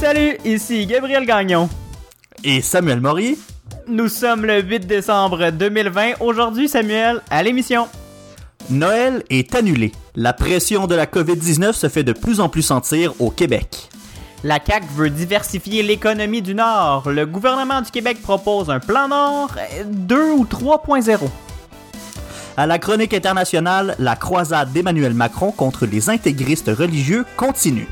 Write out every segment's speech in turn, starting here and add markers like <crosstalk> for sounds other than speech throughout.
Salut, ici Gabriel Gagnon. Et Samuel Morier. Nous sommes le 8 décembre 2020. Aujourd'hui, Samuel, à l'émission. Noël est annulé. La pression de la COVID-19 se fait de plus en plus sentir au Québec. La CAQ veut diversifier l'économie du Nord. Le gouvernement du Québec propose un plan Nord 2 ou 3.0. À la chronique internationale, la croisade d'Emmanuel Macron contre les intégristes religieux continue.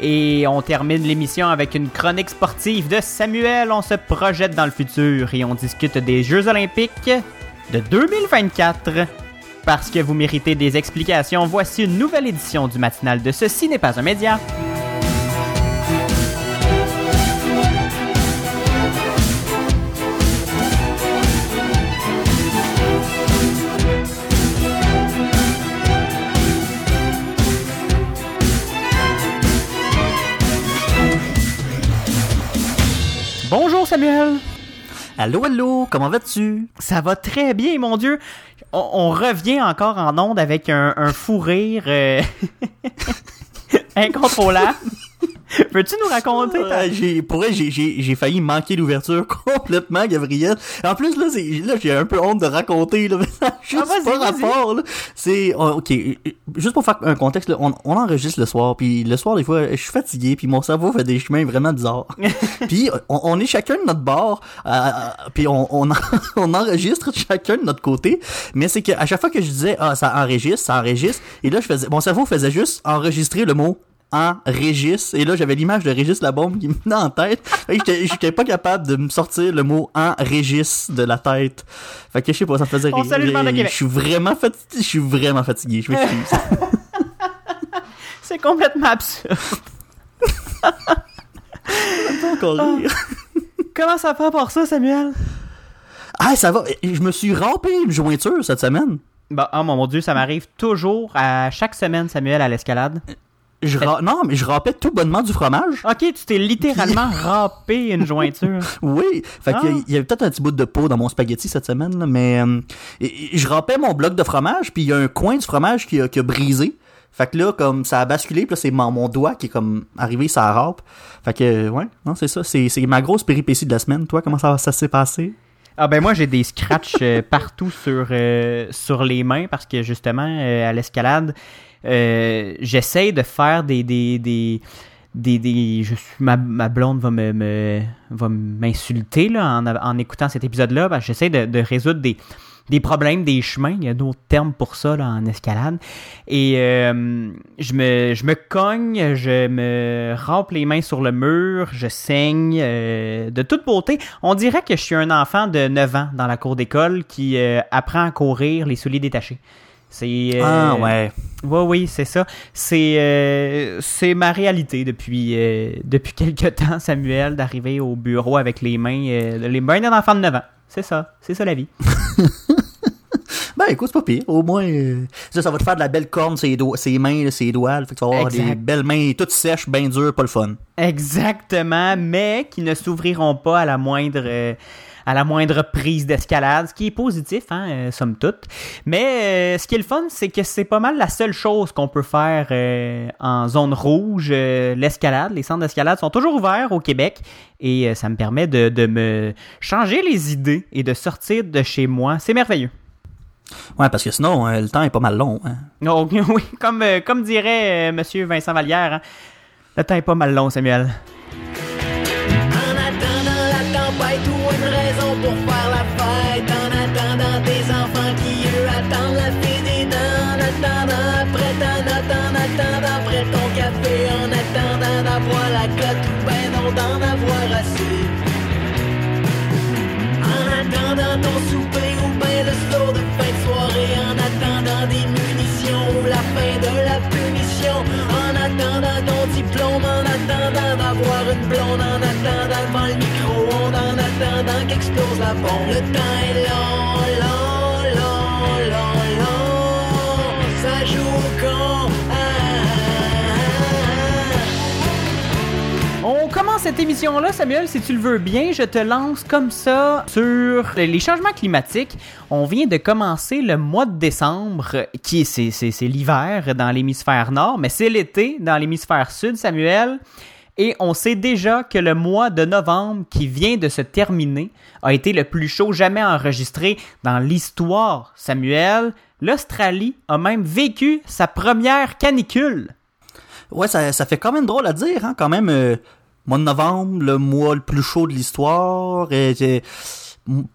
Et on termine l'émission avec une chronique sportive de Samuel. On se projette dans le futur et on discute des Jeux olympiques de 2024. Parce que vous méritez des explications, voici une nouvelle édition du matinal de Ceci n'est pas un média. Samuel. Allô, allô, comment vas-tu? Ça va très bien, mon Dieu. On, on revient encore en onde avec un, un fou rire euh, <laughs> incontrôlable. <laughs> Peux-tu nous raconter ta... J'ai, pour vrai, j'ai, j'ai, j'ai failli manquer l'ouverture <laughs> complètement, Gabriel. En plus, là, c'est, là, j'ai un peu honte de raconter, là, <laughs> mais ça a juste vas-y, pas rapport, là. C'est, oh, ok, juste pour faire un contexte, là, on, on enregistre le soir, puis le soir, des fois, je suis fatigué, puis mon cerveau fait des chemins vraiment bizarres. puis on, on est chacun de notre bord, euh, euh, puis on, on, en- on enregistre chacun de notre côté, mais c'est qu'à chaque fois que je disais, ah, ça enregistre, ça enregistre, et là, je faisais, mon cerveau faisait juste enregistrer le mot en Régis. Et là, j'avais l'image de Régis la bombe qui me venait en tête. J'étais- pas capable de me sortir le mot en Régis de la tête. Fait que je sais pas, ça me faisait On rire. Je suis vraiment fatigué. Je suis vraiment fatigué. Je m'excuse. <laughs> C'est complètement absurde. <laughs> encore rire. Comment ça fait pour ça, Samuel? Ah, ça va. Je me suis rampé une jointure cette semaine. Bah, oh mon Dieu, ça m'arrive toujours à chaque semaine, Samuel, à l'escalade. Je ra- Non, mais je rampais tout bonnement du fromage. Ok, tu t'es littéralement râpé une jointure. <laughs> Oui, fait Ah. qu'il y a- il y avait peut-être un petit bout de peau dans mon spaghetti cette semaine, là, mais euh, je rampais mon bloc de fromage, puis il y a un coin du fromage qui a, qui a brisé. Fait que là, comme ça a basculé, puis là, c'est mon, mon doigt qui est comme arrivé, ça râpe. Fait que, euh, ouais, non, c'est ça, c'est c'est ma grosse péripétie de la semaine. Toi, comment ça, ça s'est passé? Ah ben moi j'ai des scratchs euh, partout sur euh, sur les mains parce que justement euh, à l'escalade euh, j'essaie de faire des des des des, des ma, blonde va me, va m'insulter là en, en écoutant cet épisode là parce que j'essaie de, résoudre des des problèmes des chemins, il y a d'autres termes pour ça là, en escalade. Et euh, je, me, je me cogne, je me rampe les mains sur le mur, je saigne euh, de toute beauté. On dirait que je suis un enfant de 9 ans dans la cour d'école qui apprend à courir les souliers détachés. C'est euh, Ah, ouais. oui, oui, c'est ça. C'est euh, c'est ma réalité depuis euh, depuis <laughs> quelque temps, Samuel, d'arriver au bureau avec les mains euh, les mains d'un enfant de 9 ans. C'est ça, c'est ça la vie. <laughs> Ben, écoute, c'est pas pire. Au moins, ça, ça va te faire de la belle corne, ses, doigts, ses mains, ses doigts. Fait que tu vas avoir Exact. des belles mains toutes sèches, bien dures, pas le fun. Exactement, mais qui ne s'ouvriront pas à la moindre à la moindre prise d'escalade, ce qui est positif, hein, euh, somme toute. Mais euh, ce qui est le fun, c'est que c'est pas mal la seule chose qu'on peut faire euh, en zone rouge, euh, l'escalade. Les centres d'escalade sont toujours ouverts au Québec et ça me permet de, de me changer les idées et de sortir de chez moi. C'est merveilleux. Ouais, parce que sinon, le temps est pas mal long. Hein. Oh, <laughs> oui, comme, comme dirait Monsieur Vincent Vallière, hein, le temps est pas mal long, Samuel. Raison qu'explose la bombe Le temps Ça joue. On commence cette émission-là, Samuel, si tu le veux bien. Je te lance comme ça sur les changements climatiques. On vient de commencer le mois de décembre, qui est, c'est, c'est, c'est l'hiver dans l'hémisphère nord, mais c'est l'été dans l'hémisphère sud, Samuel. Et on sait déjà que le mois de novembre qui vient de se terminer a été le plus chaud jamais enregistré dans l'histoire. Samuel, l'Australie a même vécu sa première canicule. Ouais, ça, ça fait quand même drôle à dire, hein, quand même. euh, mois de novembre, le mois le plus chaud de l'histoire. et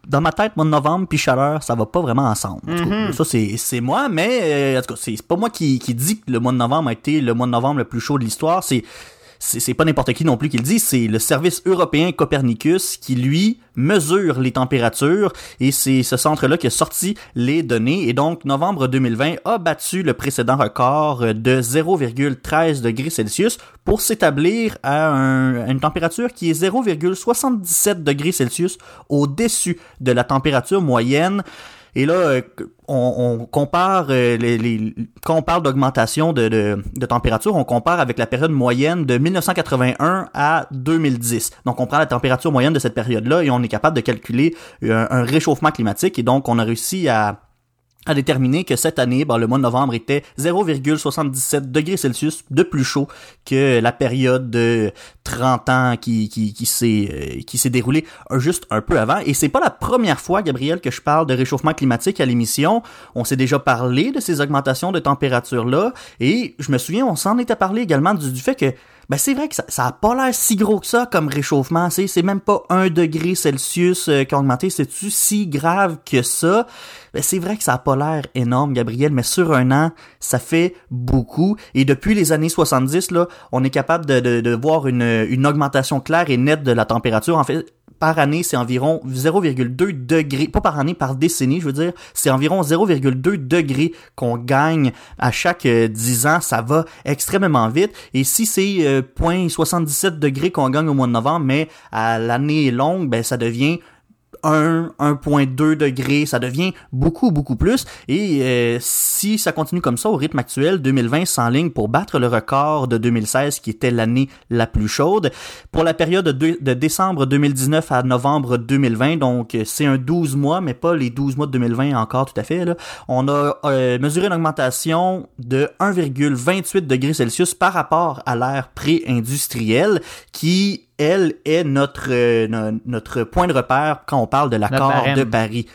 dans ma tête, mois de novembre puis chaleur, ça va pas vraiment ensemble. En tout cas, Ça, c'est, moi, mais euh, en tout cas, c'est, c'est pas moi qui, qui dit que le mois de novembre a été le mois de novembre le plus chaud de l'histoire. C'est, c'est, pas n'importe qui non plus qui le dit, c'est le service européen Copernicus qui, lui, mesure les températures et c'est ce centre-là qui a sorti les données et donc novembre 2020 a battu le précédent record de 0,13 degrés Celsius pour s'établir à, à une température qui est 0,77 degrés Celsius au-dessus de la température moyenne et là, euh, on, compare euh, les, les- quand on parle d'augmentation de, température, on compare avec la période moyenne de 1981 à 2010. Donc, on prend la température moyenne de cette période-là et on est capable de calculer un, un réchauffement climatique. Et donc, on a réussi à à déterminer que cette année, ben, le mois de novembre était 0,77 degrés Celsius de plus chaud que la période de 30 ans qui, qui, qui s'est euh, qui s'est déroulée juste un peu avant. Et c'est pas la première fois, Gabriel, que je parle de réchauffement climatique à l'émission. On s'est déjà parlé de ces augmentations de température-là. Et je me souviens, on s'en était parlé également du, fait que ben c'est vrai que ça, a pas l'air si gros que ça comme réchauffement. C'est, c'est même pas un degré Celsius euh, qui a augmenté. C'est-tu si grave que ça? Ben c'est vrai que ça a pas l'air énorme, Gabriel, mais sur un an, ça fait beaucoup. Et depuis les années 70, là, on est capable de, de, de voir une, une augmentation claire et nette de la température. En fait, par année, c'est environ 0,2 degrés, pas par année, par décennie, je veux dire, c'est environ 0,2 degrés qu'on gagne à chaque euh, 10 ans. Ça va extrêmement vite. Et si c'est euh, 0,77 degrés qu'on gagne au mois de novembre, mais à l'année longue, ben ça devient 1, 1.2 degrés, ça devient beaucoup, beaucoup plus. Et euh, si ça continue comme ça au rythme actuel, 2020 s'enligne pour battre le record de 2016 qui était l'année la plus chaude. Pour la période de, décembre 2019 à novembre 2020, donc euh, c'est un 12 mois, mais pas les 12 mois de 2020 encore tout à fait. Là. On a euh, mesuré une augmentation de 1,28 degrés Celsius par rapport à l'ère pré-industrielle qui elle est notre euh, no- notre point de repère quand on parle de l'accord de Paris.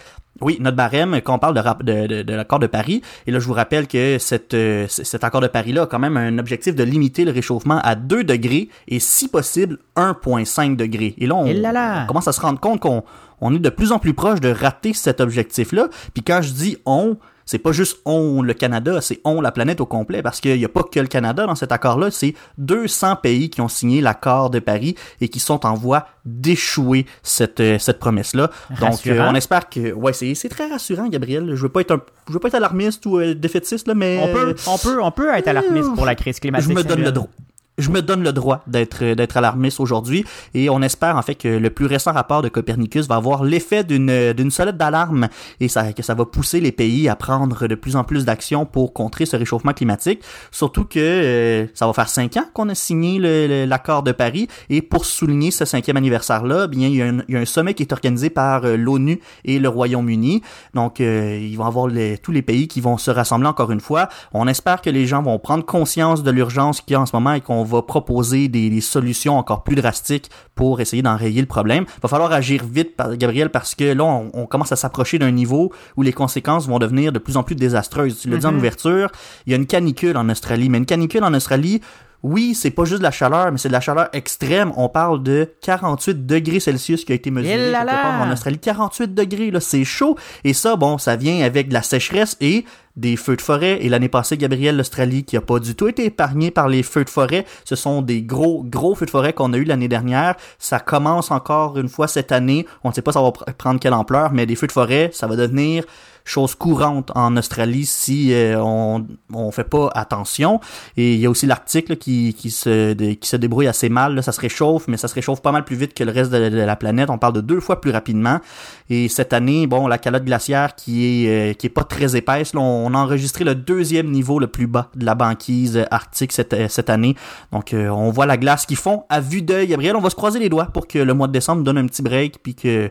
Oui, notre barème quand on parle de, rap- de, de, de l'accord de Paris. Et là, je vous rappelle que cette, euh, cet accord de Paris-là a quand même un objectif de limiter le réchauffement à 2 degrés et, si possible, 1,5 degrés. Et là, on, Et là là. on commence à se rendre compte qu'on on est de plus en plus proche de rater cet objectif-là. Puis quand je dis on, c'est pas juste on le Canada, c'est on la planète au complet, parce qu'il n'y a pas que le Canada dans cet accord-là, c'est 200 pays qui ont signé l'accord de Paris et qui sont en voie d'échouer cette, euh, cette promesse-là. Donc, euh, on espère que, ouais, c'est, c'est très rassurant, Gabriel. Je veux pas être un, je veux pas être alarmiste ou euh, défaitiste, là, mais On peut, on peut, on peut être alarmiste pour la crise climatique. je me donne le droit. Je me donne le droit d'être d'être alarmiste aujourd'hui et on espère en fait que le plus récent rapport de Copernicus va avoir l'effet d'une d'une sonnette d'alarme et ça que ça va pousser les pays à prendre de plus en plus d'actions pour contrer ce réchauffement climatique. Surtout que euh, ça va faire cinq ans qu'on a signé l'accord de Paris et pour souligner ce cinquième anniversaire là, bien il y, a un, il y a un sommet qui est organisé par euh, l'ONU et le Royaume-Uni. Donc euh, ils vont avoir les- tous les pays qui vont se rassembler encore une fois. On espère que les gens vont prendre conscience de l'urgence qu'il y a en ce moment et qu'on va proposer des, des solutions encore plus drastiques pour essayer d'enrayer le problème. Il va falloir agir vite, Gabriel, parce que là, on, on commence à s'approcher d'un niveau où les conséquences vont devenir de plus en plus désastreuses. Tu l'as dit en ouverture, il y a une canicule en Australie, mais une canicule en Australie, oui, c'est pas juste de la chaleur, mais c'est de la chaleur extrême. On parle de 48 degrés Celsius qui a été mesuré là là! en Australie. 48 degrés, là, c'est chaud. Et ça, bon, ça vient avec de la sécheresse et des feux de forêt. Et l'année passée, Gabriel, l'Australie, qui a pas du tout été épargnée par les feux de forêt, ce sont des gros, gros feux de forêt qu'on a eu l'année dernière. Ça commence encore une fois cette année. On ne sait pas ça va pr- prendre quelle ampleur, mais des feux de forêt, ça va devenir chose courante en Australie si euh, on on fait pas attention et il y a aussi l'Arctique qui qui se qui se débrouille assez mal là. ça se réchauffe mais ça se réchauffe pas mal plus vite que le reste de, la planète on parle de deux fois plus rapidement et cette année bon la calotte glaciaire qui est euh, qui est pas très épaisse là, a enregistré le deuxième niveau le plus bas de la banquise arctique cette euh, année donc euh, on voit la glace qui fond à vue d'œil Gabriel on va se croiser les doigts pour que le mois de décembre donne un petit break puis que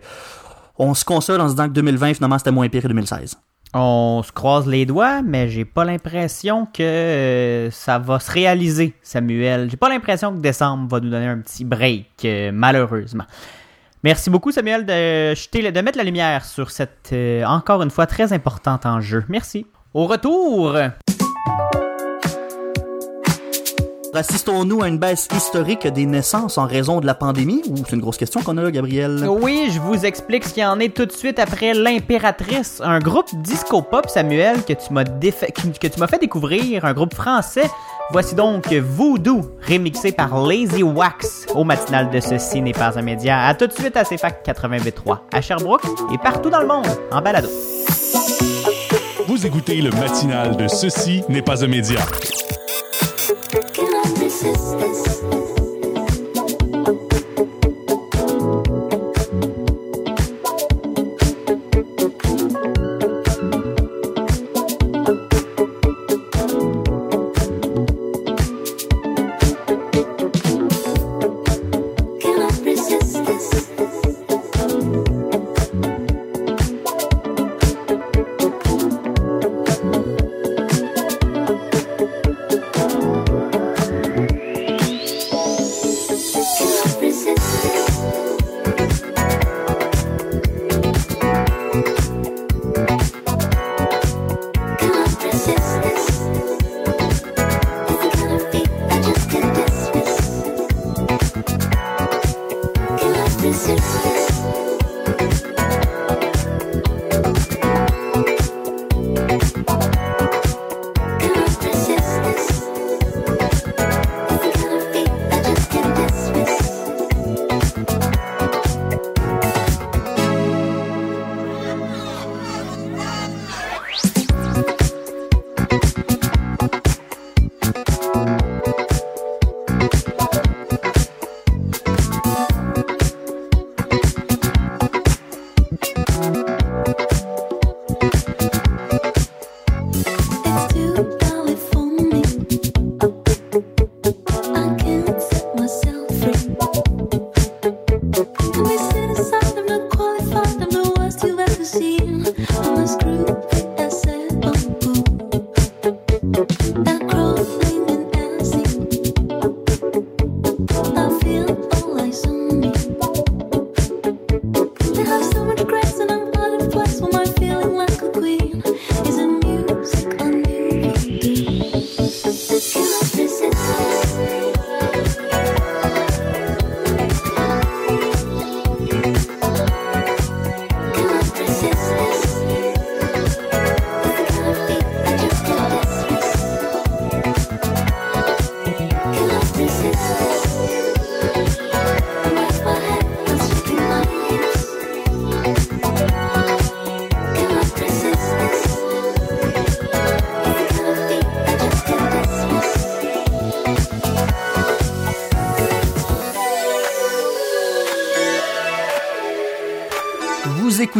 on se console en se disant que 2020 finalement c'était moins pire que 2016 On se croise les doigts, mais j'ai pas l'impression que euh, ça va se réaliser, Samuel. J'ai pas l'impression que décembre va nous donner un petit break, malheureusement. Merci beaucoup, Samuel, de, jeter, de mettre la lumière sur cette, encore une fois, très importante enjeu. Merci. Au retour, Assistons-nous à une baisse historique des naissances en raison de la pandémie ou c'est une grosse question qu'on a là, Gabriel? Oui, je vous explique ce qu'il y en est tout de suite après l'impératrice, un groupe disco pop Samuel que tu m'as défa- que tu m'as fait découvrir, un groupe français. Voici donc Voodoo remixé par Lazy Wax au matinal de ceci n'est pas un média. À tout de suite à CFAC 88.3 à Sherbrooke et partout dans le monde en balado. Vous écoutez le matinal de Ceci n'est pas un média.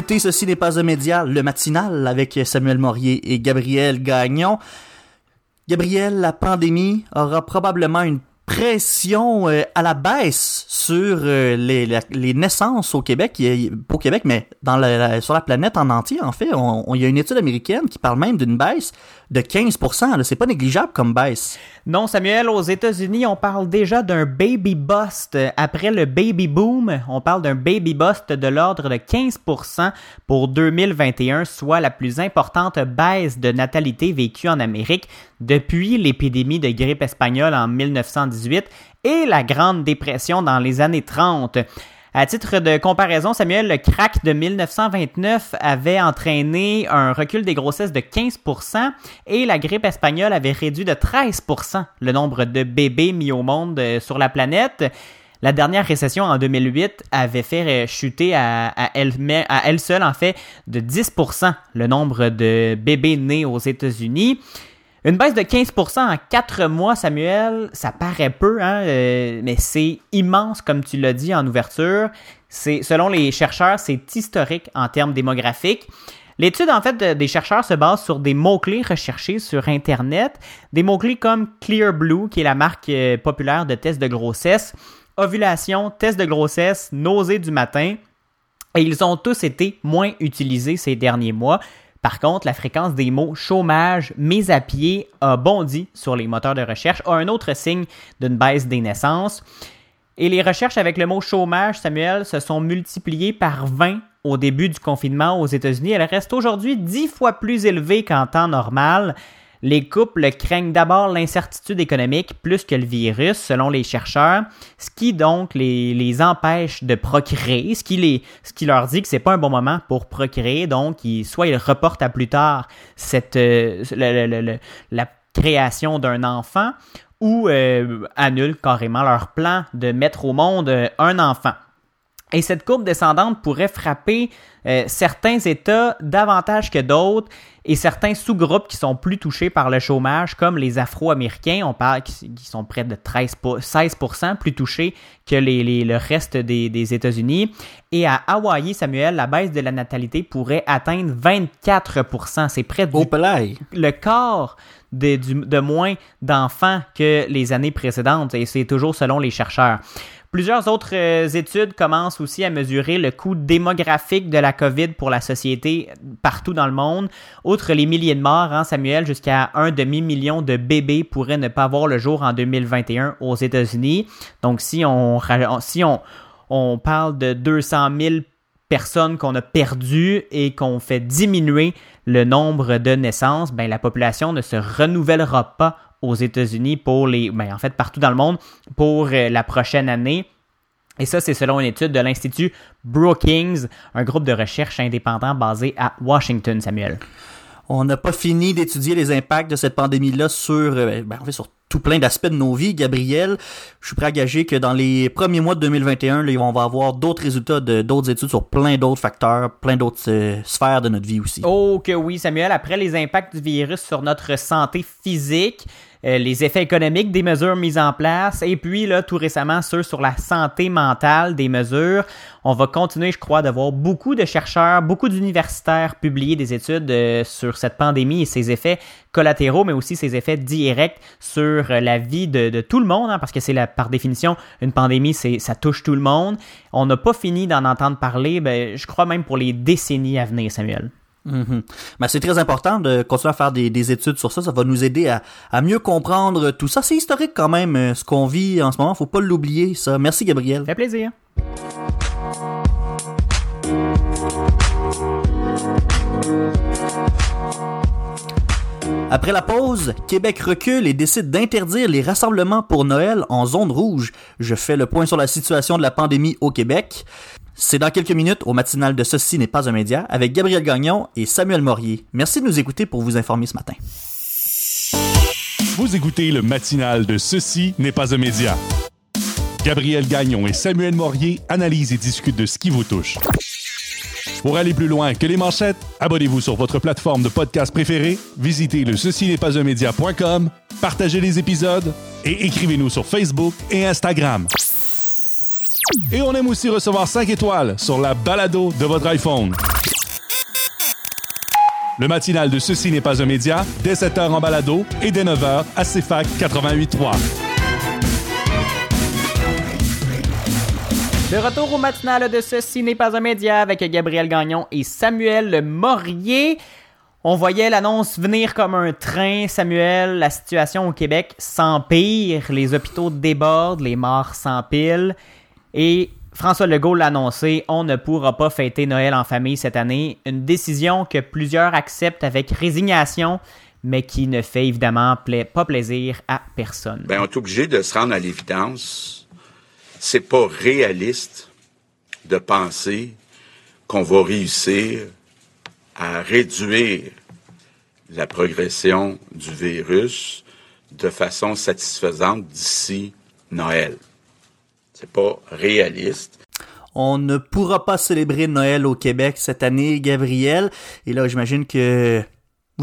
Écoutez Ceci n'est pas un média, le matinal avec Samuel Morier et Gabriel Gagnon. Gabriel, la pandémie aura probablement une pression euh, à la baisse sur euh, les, naissances au Québec, pas au Québec, mais dans la- sur la planète en entier, en fait. Il y a une étude américaine qui parle même d'une baisse de 15%. là. C'est pas négligeable comme baisse. Non, Samuel, aux États-Unis, on parle déjà d'un baby bust. Après le baby boom, on parle d'un baby bust de l'ordre de 15% pour 2021, soit la plus importante baisse de natalité vécue en Amérique depuis l'épidémie de grippe espagnole en 1918 et la Grande Dépression dans les années 30. À titre de comparaison, Samuel, le crack de 1929 avait entraîné un recul des grossesses de 15% et la grippe espagnole avait réduit de 13% le nombre de bébés mis au monde euh, sur la planète. La dernière récession en 2008 avait fait euh, chuter à, elle, à elle seule, en fait, de 10% le nombre de bébés nés aux États-Unis. Une baisse de 15% en 4 mois, Samuel, ça paraît peu, hein, euh, mais c'est immense, comme tu l'as dit en ouverture. C'est, selon les chercheurs, c'est historique en termes démographiques. L'étude, en fait, de- des chercheurs se base sur des mots-clés recherchés sur Internet. Des mots-clés comme Clear Blue, qui est la marque euh, populaire de tests de grossesse, ovulation, test de grossesse, nausée du matin. Et ils ont tous été moins utilisés ces derniers mois. Par contre, la fréquence des mots chômage, mise à pied a bondi sur les moteurs de recherche, a un autre signe d'une baisse des naissances. Et les recherches avec le mot chômage, Samuel, se sont multipliées par 20 au début du confinement aux États-Unis. Elles restent aujourd'hui 10 fois plus élevées qu'en temps normal. Les couples craignent d'abord l'incertitude économique plus que le virus, selon les chercheurs, ce qui donc les, les empêche de procréer, ce qui, les, ce qui leur dit que c'est pas un bon moment pour procréer, donc ils, soit ils reportent à plus tard cette, euh, la création d'un enfant, ou euh, annulent carrément leur plan de mettre au monde euh, un enfant. Et cette courbe descendante pourrait frapper euh, certains États davantage que d'autres et certains sous-groupes qui sont plus touchés par le chômage, comme les Afro-Américains, on parle qui, qui sont près de 13 pour- 16% plus touchés que les, les- le reste des, des États-Unis. Et à Hawaï, Samuel, la baisse de la natalité pourrait atteindre 24%. C'est près palais. le quart de, de moins d'enfants que les années précédentes, et c'est toujours selon les chercheurs. Plusieurs autres euh, études commencent aussi à mesurer le coût démographique de la COVID pour la société partout dans le monde. Outre les milliers de morts, hein, Samuel, jusqu'à un demi-million de bébés pourraient ne pas voir le jour en 2021 aux États-Unis. Donc si on, parle de 200 000 personnes qu'on a perdues et qu'on fait diminuer le nombre de naissances, ben, la population ne se renouvellera pas aux États-Unis pour les, ben, en fait, partout dans le monde pour euh, la prochaine année. Et ça, c'est selon une étude de l'Institut Brookings, un groupe de recherche indépendant basé à Washington, Samuel. On n'a pas fini d'étudier les impacts de cette pandémie-là sur, euh, ben, en fait, sur tout plein d'aspects de nos vies. Gabriel, je suis prêt à gager que dans les premiers mois de 2021, là, on va avoir d'autres résultats de d'autres études sur plein d'autres facteurs, plein d'autres euh, sphères de notre vie aussi. Oh que oui, Samuel. Après les impacts du virus sur notre santé physique, euh, les effets économiques des mesures mises en place, et puis là, tout récemment, ceux sur la santé mentale des mesures, on va continuer, je crois, d'avoir beaucoup de chercheurs, beaucoup d'universitaires publier des études euh, sur cette pandémie et ses effets collatéraux, mais aussi ses effets directs sur euh, la vie de, de tout le monde, hein, parce que c'est par définition, une pandémie, c'est, ça touche tout le monde. On n'a pas fini d'en entendre parler, ben, je crois même pour les décennies à venir, Samuel. Mhm. Ben, c'est très important de continuer à faire des, des études sur ça. Ça va nous aider à, à mieux comprendre tout ça. C'est historique quand même, euh, ce qu'on vit en ce moment. Faut pas l'oublier, ça. Merci, Gabriel. Fait plaisir. Après la pause, Québec recule et décide d'interdire les rassemblements pour Noël en zone rouge. Je fais le point sur la situation de la pandémie au Québec. C'est dans quelques minutes au matinal de Ceci n'est pas un média avec Gabriel Gagnon et Samuel Morier. Merci de nous écouter pour vous informer ce matin. Vous écoutez le matinal de Ceci n'est pas un média. Gabriel Gagnon et Samuel Morier analysent et discutent de ce qui vous touche. Pour aller plus loin que les manchettes, abonnez-vous sur votre plateforme de podcast préférée, visitez le ceci n'est pas un média.com, partagez les épisodes et écrivez-nous sur Facebook et Instagram. Et on aime aussi recevoir 5 étoiles sur la balado de votre iPhone. Le matinal de Ceci n'est pas un média, dès 7h en balado et dès 9h à CFAC 88.3. De retour au matinal de Ceci n'est pas un média avec Gabriel Gagnon et Samuel Morier. On voyait l'annonce venir comme un train, Samuel. La situation au Québec s'empire, les hôpitaux débordent, les morts s'empilent. Et François Legault l'a annoncé, on ne pourra pas fêter Noël en famille cette année. Une décision que plusieurs acceptent avec résignation, mais qui ne fait évidemment pas plaisir à personne. ben, on est obligé de se rendre à l'évidence. C'est pas réaliste de penser qu'on va réussir à réduire la progression du virus de façon satisfaisante d'ici Noël. Pas réaliste. On ne pourra pas célébrer Noël au Québec cette année, Gabriel. Et là, j'imagine que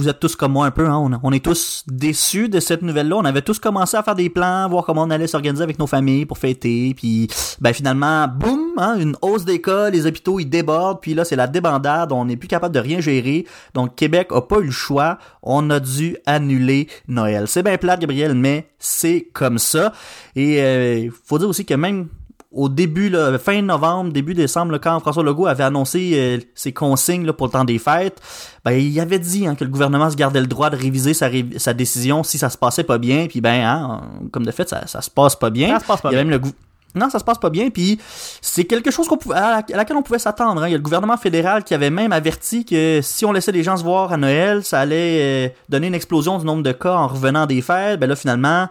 vous êtes tous comme moi un peu, hein? on, est tous déçus de cette nouvelle-là. On avait tous commencé à faire des plans, voir comment on allait s'organiser avec nos familles pour fêter. Puis, ben finalement, boum, hein, une hausse des cas, les hôpitaux ils débordent. Puis là, c'est la débandade. On n'est plus capable de rien gérer. Donc Québec a pas eu le choix. On a dû annuler Noël. C'est bien plate, Gabriel, mais c'est comme ça. Et euh, faut dire aussi que même au début, là, fin novembre, début décembre, là, quand François Legault avait annoncé euh, ses consignes là, pour le temps des fêtes, ben, il avait dit hein, que le gouvernement se gardait le droit de réviser sa, ré- sa décision si ça se passait pas bien. Puis ben, hein, comme de fait, ça, ça se passe pas bien. Ça se passe pas Il y a bien. même le non, ça se passe pas bien, puis c'est quelque chose qu'on pouvait, à, à laquelle on pouvait s'attendre. hein. Il y a le gouvernement fédéral qui avait même averti que si on laissait les gens se voir à Noël, ça allait euh, donner une explosion du nombre de cas en revenant des fêtes. Ben là, finalement,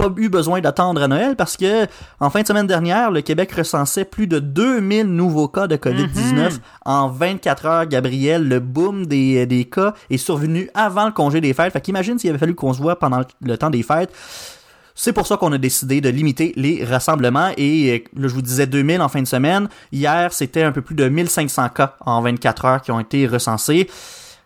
pas eu besoin d'attendre à Noël parce que en fin de semaine dernière, le Québec recensait plus de 2000 nouveaux cas de COVID-19 en 24 heures. Gabriel, le boom des, des cas est survenu avant le congé des fêtes. Fait qu'imagine s'il avait fallu qu'on se voit pendant le temps des fêtes. C'est pour ça qu'on a décidé de limiter les rassemblements et euh, là je vous disais 2000 en fin de semaine. Hier, c'était un peu plus de 1500 cas en 24 heures qui ont été recensés.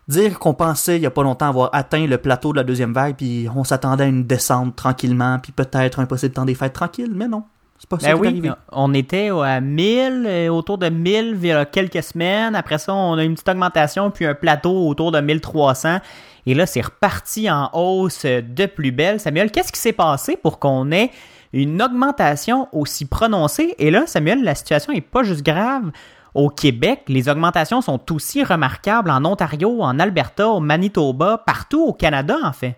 Dire qu'on pensait il y a pas longtemps avoir atteint le plateau de la deuxième vague puis on s'attendait à une descente tranquillement puis peut-être un possible temps des fêtes tranquille, mais non. C'est pas ça Ben oui, arrivé. on était à 1000, euh, autour de 1000 il y a quelques semaines. Après ça, on a une petite augmentation, puis un plateau autour de 1300. Et là, c'est reparti en hausse de plus belle. Samuel, qu'est-ce qui s'est passé pour qu'on ait une augmentation aussi prononcée? Et là, Samuel, la situation est pas juste grave. Au Québec, les augmentations sont aussi remarquables en Ontario, en Alberta, au Manitoba, partout au Canada, en fait.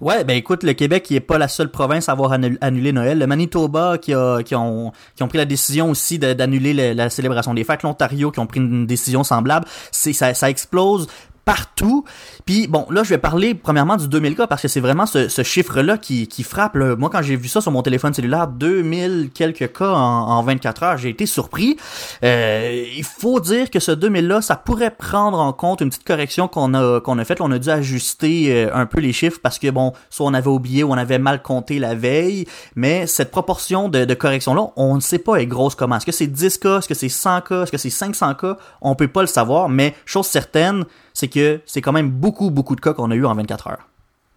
Ouais, ben écoute, le Québec qui est pas la seule province à avoir annu- annulé Noël. Le Manitoba qui, a, qui, ont, qui ont pris la décision aussi d'annuler le- la célébration des fêtes. L'Ontario qui ont pris une décision semblable. Ça, ça explose partout. Puis bon, là, je vais parler premièrement du 2000 cas parce que c'est vraiment ce, ce chiffre-là qui, qui frappe. là. Moi, quand j'ai vu ça sur mon téléphone cellulaire, 2000 quelques cas en, en 24 heures, j'ai été surpris. Euh, il faut dire que ce 2000-là, ça pourrait prendre en compte une petite correction qu'on a qu'on a faite. On a dû ajuster euh, un peu les chiffres parce que bon, soit on avait oublié ou on avait mal compté la veille. Mais cette proportion de, de correction-là, on ne sait pas est grosse comment. Est-ce que c'est 10 cas, est-ce que c'est 100 cas, est-ce que c'est 500 cas On peut pas le savoir. Mais chose certaine, c'est que c'est quand même beaucoup beaucoup de cas qu'on a eu en 24 heures.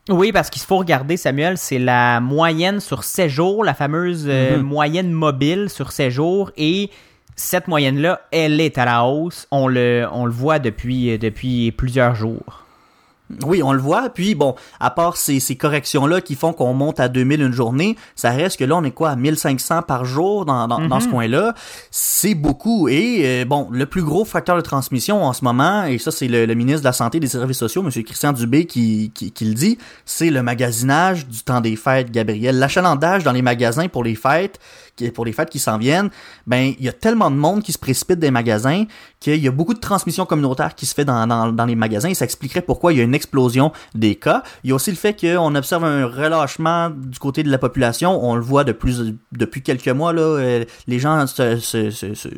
Oui, parce qu'il faut regarder, Samuel, c'est la moyenne sur 7 jours, la fameuse euh, Mhm. moyenne mobile sur 7 jours. Et cette moyenne-là, elle est à la hausse. On le, on le voit depuis, euh, depuis plusieurs jours. Oui, on le voit. Puis bon, à part ces, ces corrections-là qui font qu'on monte à 2000 une journée, ça reste que là, on est quoi, à 1500 par jour dans, dans, dans ce coin-là. C'est beaucoup. Et euh, bon, le plus gros facteur de transmission en ce moment, et ça, c'est le, le ministre de la Santé et des Services sociaux, M. Christian Dubé, qui, qui, qui le dit, c'est le magasinage du temps des fêtes, Gabriel. L'achalandage dans les magasins pour les fêtes, qui- pour les fêtes qui s'en viennent, ben, il y a tellement de monde qui se précipite des magasins qu'il y a beaucoup de transmission communautaire qui se fait dans, dans, dans les magasins et ça expliquerait pourquoi il y a une explosion des cas. Il y a aussi le fait qu'on observe un relâchement du côté de la population. On le voit de plus, depuis quelques mois, là, euh, les gens se, se- se- se-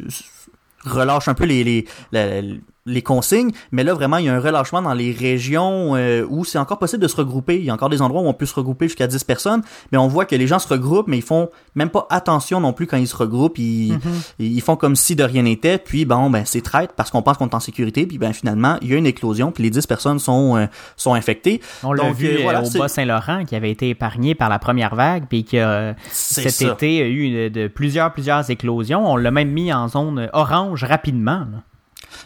relâchent un peu les, les, la- les consignes, mais là vraiment il y a un relâchement dans les régions euh, où c'est encore possible de se regrouper. Il y a encore des endroits où on peut se regrouper jusqu'à 10 personnes, mais on voit que les gens se regroupent, mais ils font même pas attention non plus quand ils se regroupent. Ils, ils font comme si de rien n'était, puis bon ben c'est traite parce qu'on pense qu'on est en sécurité, puis ben finalement il y a une éclosion, puis les 10 personnes sont euh, sont infectées. On l'a vu euh, voilà, au Bas-Saint-Laurent, qui avait été épargné par la première vague, puis qui euh, cet ça. été a eu de plusieurs, plusieurs éclosions. On l'a même mis en zone orange rapidement. là.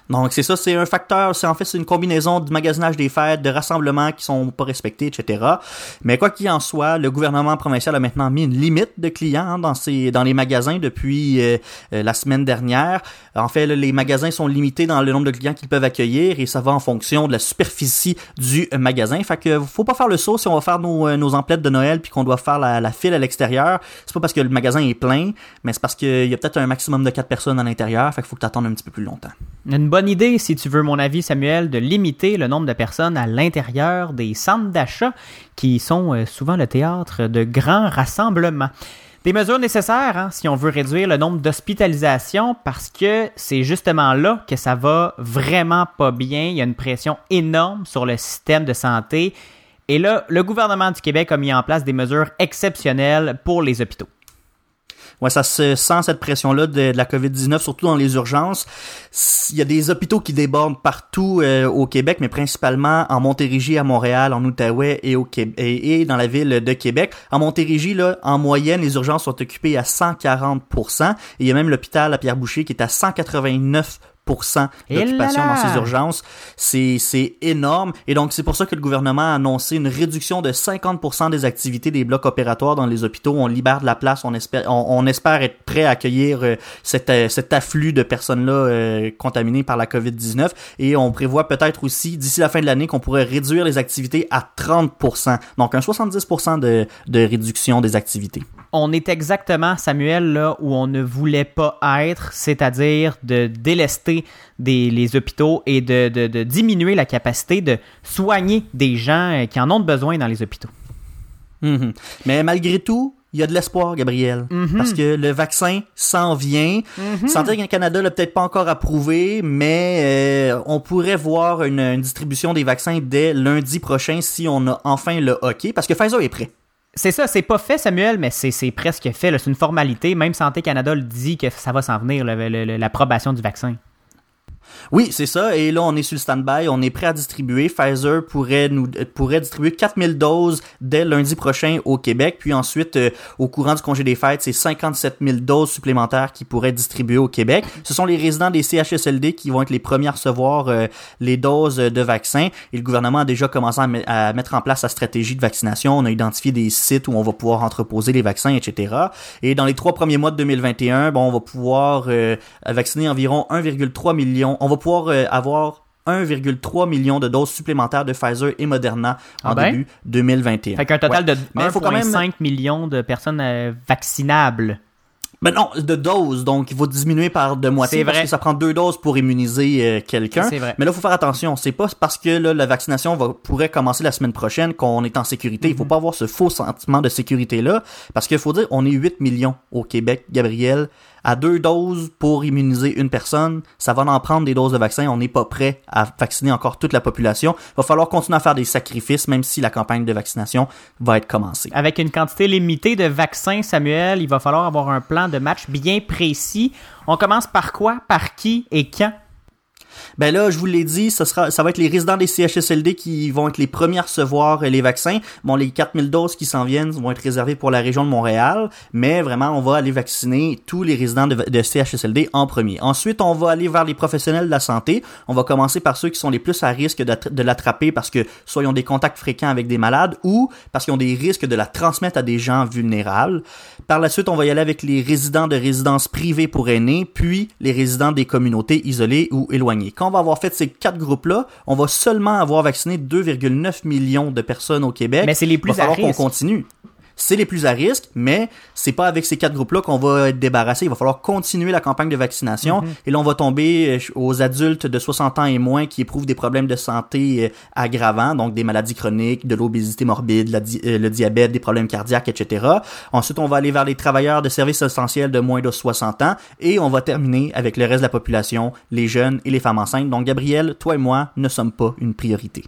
Donc c'est ça, c'est un facteur, c'est en fait c'est une combinaison du magasinage des fêtes, de rassemblements qui sont pas respectés, etc. Mais quoi qu'il en soit, le gouvernement provincial a maintenant mis une limite de clients hein, dans dans les magasins depuis euh, euh, la semaine dernière. En fait, les magasins sont limités dans le nombre de clients qu'ils peuvent accueillir et ça va en fonction de la superficie du magasin. Fait que faut pas faire le saut si on va faire nos, euh, emplettes de Noël puis qu'on doit faire la, la file à l'extérieur. C'est pas parce que le magasin est plein, mais c'est parce qu'il y a peut-être un maximum de quatre personnes à l'intérieur. Fait qu'il faut que tu attendes un petit peu plus longtemps. Une bonne idée, si tu veux mon avis, Samuel, de limiter le nombre de personnes à l'intérieur des centres d'achat qui sont euh, souvent le théâtre de grands rassemblements. Des mesures nécessaires hein, si on veut réduire le nombre d'hospitalisations parce que c'est justement là que ça va vraiment pas bien. Il y a une pression énorme sur le système de santé. Et là, le gouvernement du Québec a mis en place des mesures exceptionnelles pour les hôpitaux. Ouais, ça se sent cette pression-là de, la COVID-19, surtout dans les urgences. Il y a des hôpitaux qui débordent partout euh, au Québec, mais principalement en Montérégie, à Montréal, en Outaouais et, dans la ville de Québec. En Montérégie, là, en moyenne, les urgences sont occupées à 140 et il y a même l'hôpital à Pierre-Boucher qui est à 189 Et d'occupation dans ces urgences. C'est, c'est énorme. Et donc, c'est pour ça que le gouvernement a annoncé une réduction de 50% des activités des blocs opératoires dans les hôpitaux. On libère de la place. On espère, on, on espère être prêt à accueillir euh, cet, euh, cet afflux de personnes-là euh, contaminées par la COVID-19. Et on prévoit peut-être aussi, d'ici la fin de l'année, qu'on pourrait réduire les activités à 30%. Donc, un 70% de, de réduction des activités. On est exactement, Samuel, là où on ne voulait pas être, c'est-à-dire de délester des, les hôpitaux et de, de- de diminuer la capacité de soigner des gens euh, qui en ont besoin dans les hôpitaux. Mhm. Mais malgré tout, il y a de l'espoir, Gabriel. Parce que le vaccin s'en vient. Santé Canada l'a peut-être pas encore approuvé, mais euh, on pourrait voir une, une distribution des vaccins dès lundi prochain si on a enfin le hockey. Parce que Pfizer est prêt. C'est ça, c'est pas fait, Samuel, mais c'est presque fait. C'est une formalité. Même Santé Canada le dit que ça va s'en venir, l'approbation du vaccin. Oui, c'est ça. Et là, on est sur le stand-by. On est prêt à distribuer. Pfizer pourrait nous euh, pourrait distribuer 4000 doses dès lundi prochain au Québec. Puis ensuite, euh, au courant du congé des fêtes, c'est 57 000 doses supplémentaires qui pourraient être distribuées au Québec. Ce sont les résidents des CHSLD qui vont être les premiers à recevoir euh, les doses de vaccins. Et le gouvernement a déjà commencé à, me- à mettre en place sa stratégie de vaccination. On a identifié des sites où on va pouvoir entreposer les vaccins, etc. Et dans les trois premiers mois de 2021, bon, on va pouvoir euh, vacciner environ 1,3 million. On va pouvoir euh, avoir 1,3 million de doses supplémentaires de Pfizer et Moderna en Ah ben? début 2021. Fait qu'un total Ouais. de Mais il faut quand même 1,5 million de personnes euh, vaccinables. Ben non, de doses, donc il faut diminuer par de moitié C'est parce vrai. que ça prend deux doses pour immuniser euh, quelqu'un. C'est vrai. Mais là, il faut faire attention. C'est pas parce que là, la vaccination va, pourrait commencer la semaine prochaine qu'on est en sécurité. Il Mhm. faut pas avoir ce faux sentiment de sécurité-là. Parce qu'il faut dire, on est 8 millions au Québec, Gabriel. À deux doses pour immuniser une personne, ça va en prendre des doses de vaccin. On n'est pas prêt à vacciner encore toute la population. Il va falloir continuer à faire des sacrifices, même si la campagne de vaccination va être commencée. Avec une quantité limitée de vaccins, Samuel, il va falloir avoir un plan de match bien précis. On commence par quoi, par qui et quand? Ben là, je vous l'ai dit, ça sera, ça va être les résidents des CHSLD qui vont être les premiers à recevoir euh, les vaccins. Bon, les 4000 doses qui s'en viennent vont être réservées pour la région de Montréal, mais vraiment, on va aller vacciner tous les résidents de, de CHSLD en premier. Ensuite, on va aller vers les professionnels de la santé. On va commencer par ceux qui sont les plus à risque de l'attraper parce que soit ils ont des contacts fréquents avec des malades ou parce qu'ils ont des risques de la transmettre à des gens vulnérables. Par la suite, on va y aller avec les résidents de résidences privées pour aînés, puis les résidents des communautés isolées ou éloignées. Quand on va avoir fait ces quatre groupes-là, on va seulement avoir vacciné 2,9 millions de personnes au Québec. Mais c'est les plus Il va falloir qu'on continue. C'est les plus à risque, mais c'est pas avec ces quatre groupes-là qu'on va être débarrassé. Il va falloir continuer la campagne de vaccination. Mhm. Et là, on va tomber euh, aux adultes de 60 ans et moins qui éprouvent des problèmes de santé euh, aggravants, donc des maladies chroniques, de l'obésité morbide, la di- euh, le diabète, des problèmes cardiaques, etc. Ensuite, on va aller vers les travailleurs de services essentiels de moins de 60 ans. Et on va terminer avec le reste de la population, les jeunes et les femmes enceintes. Donc, Gabriel, toi et moi ne sommes pas une priorité.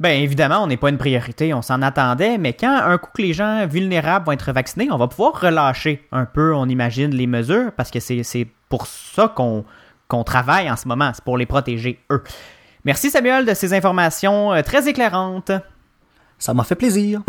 Ben évidemment, on n'est pas une priorité, on s'en attendait, mais quand un coup que les gens vulnérables vont être vaccinés, on va pouvoir relâcher un peu, on imagine, les mesures, parce que c'est pour ça qu'on qu'on travaille en ce moment, c'est pour les protéger, eux. Merci Samuel de ces informations euh, très éclairantes. Ça m'a fait plaisir.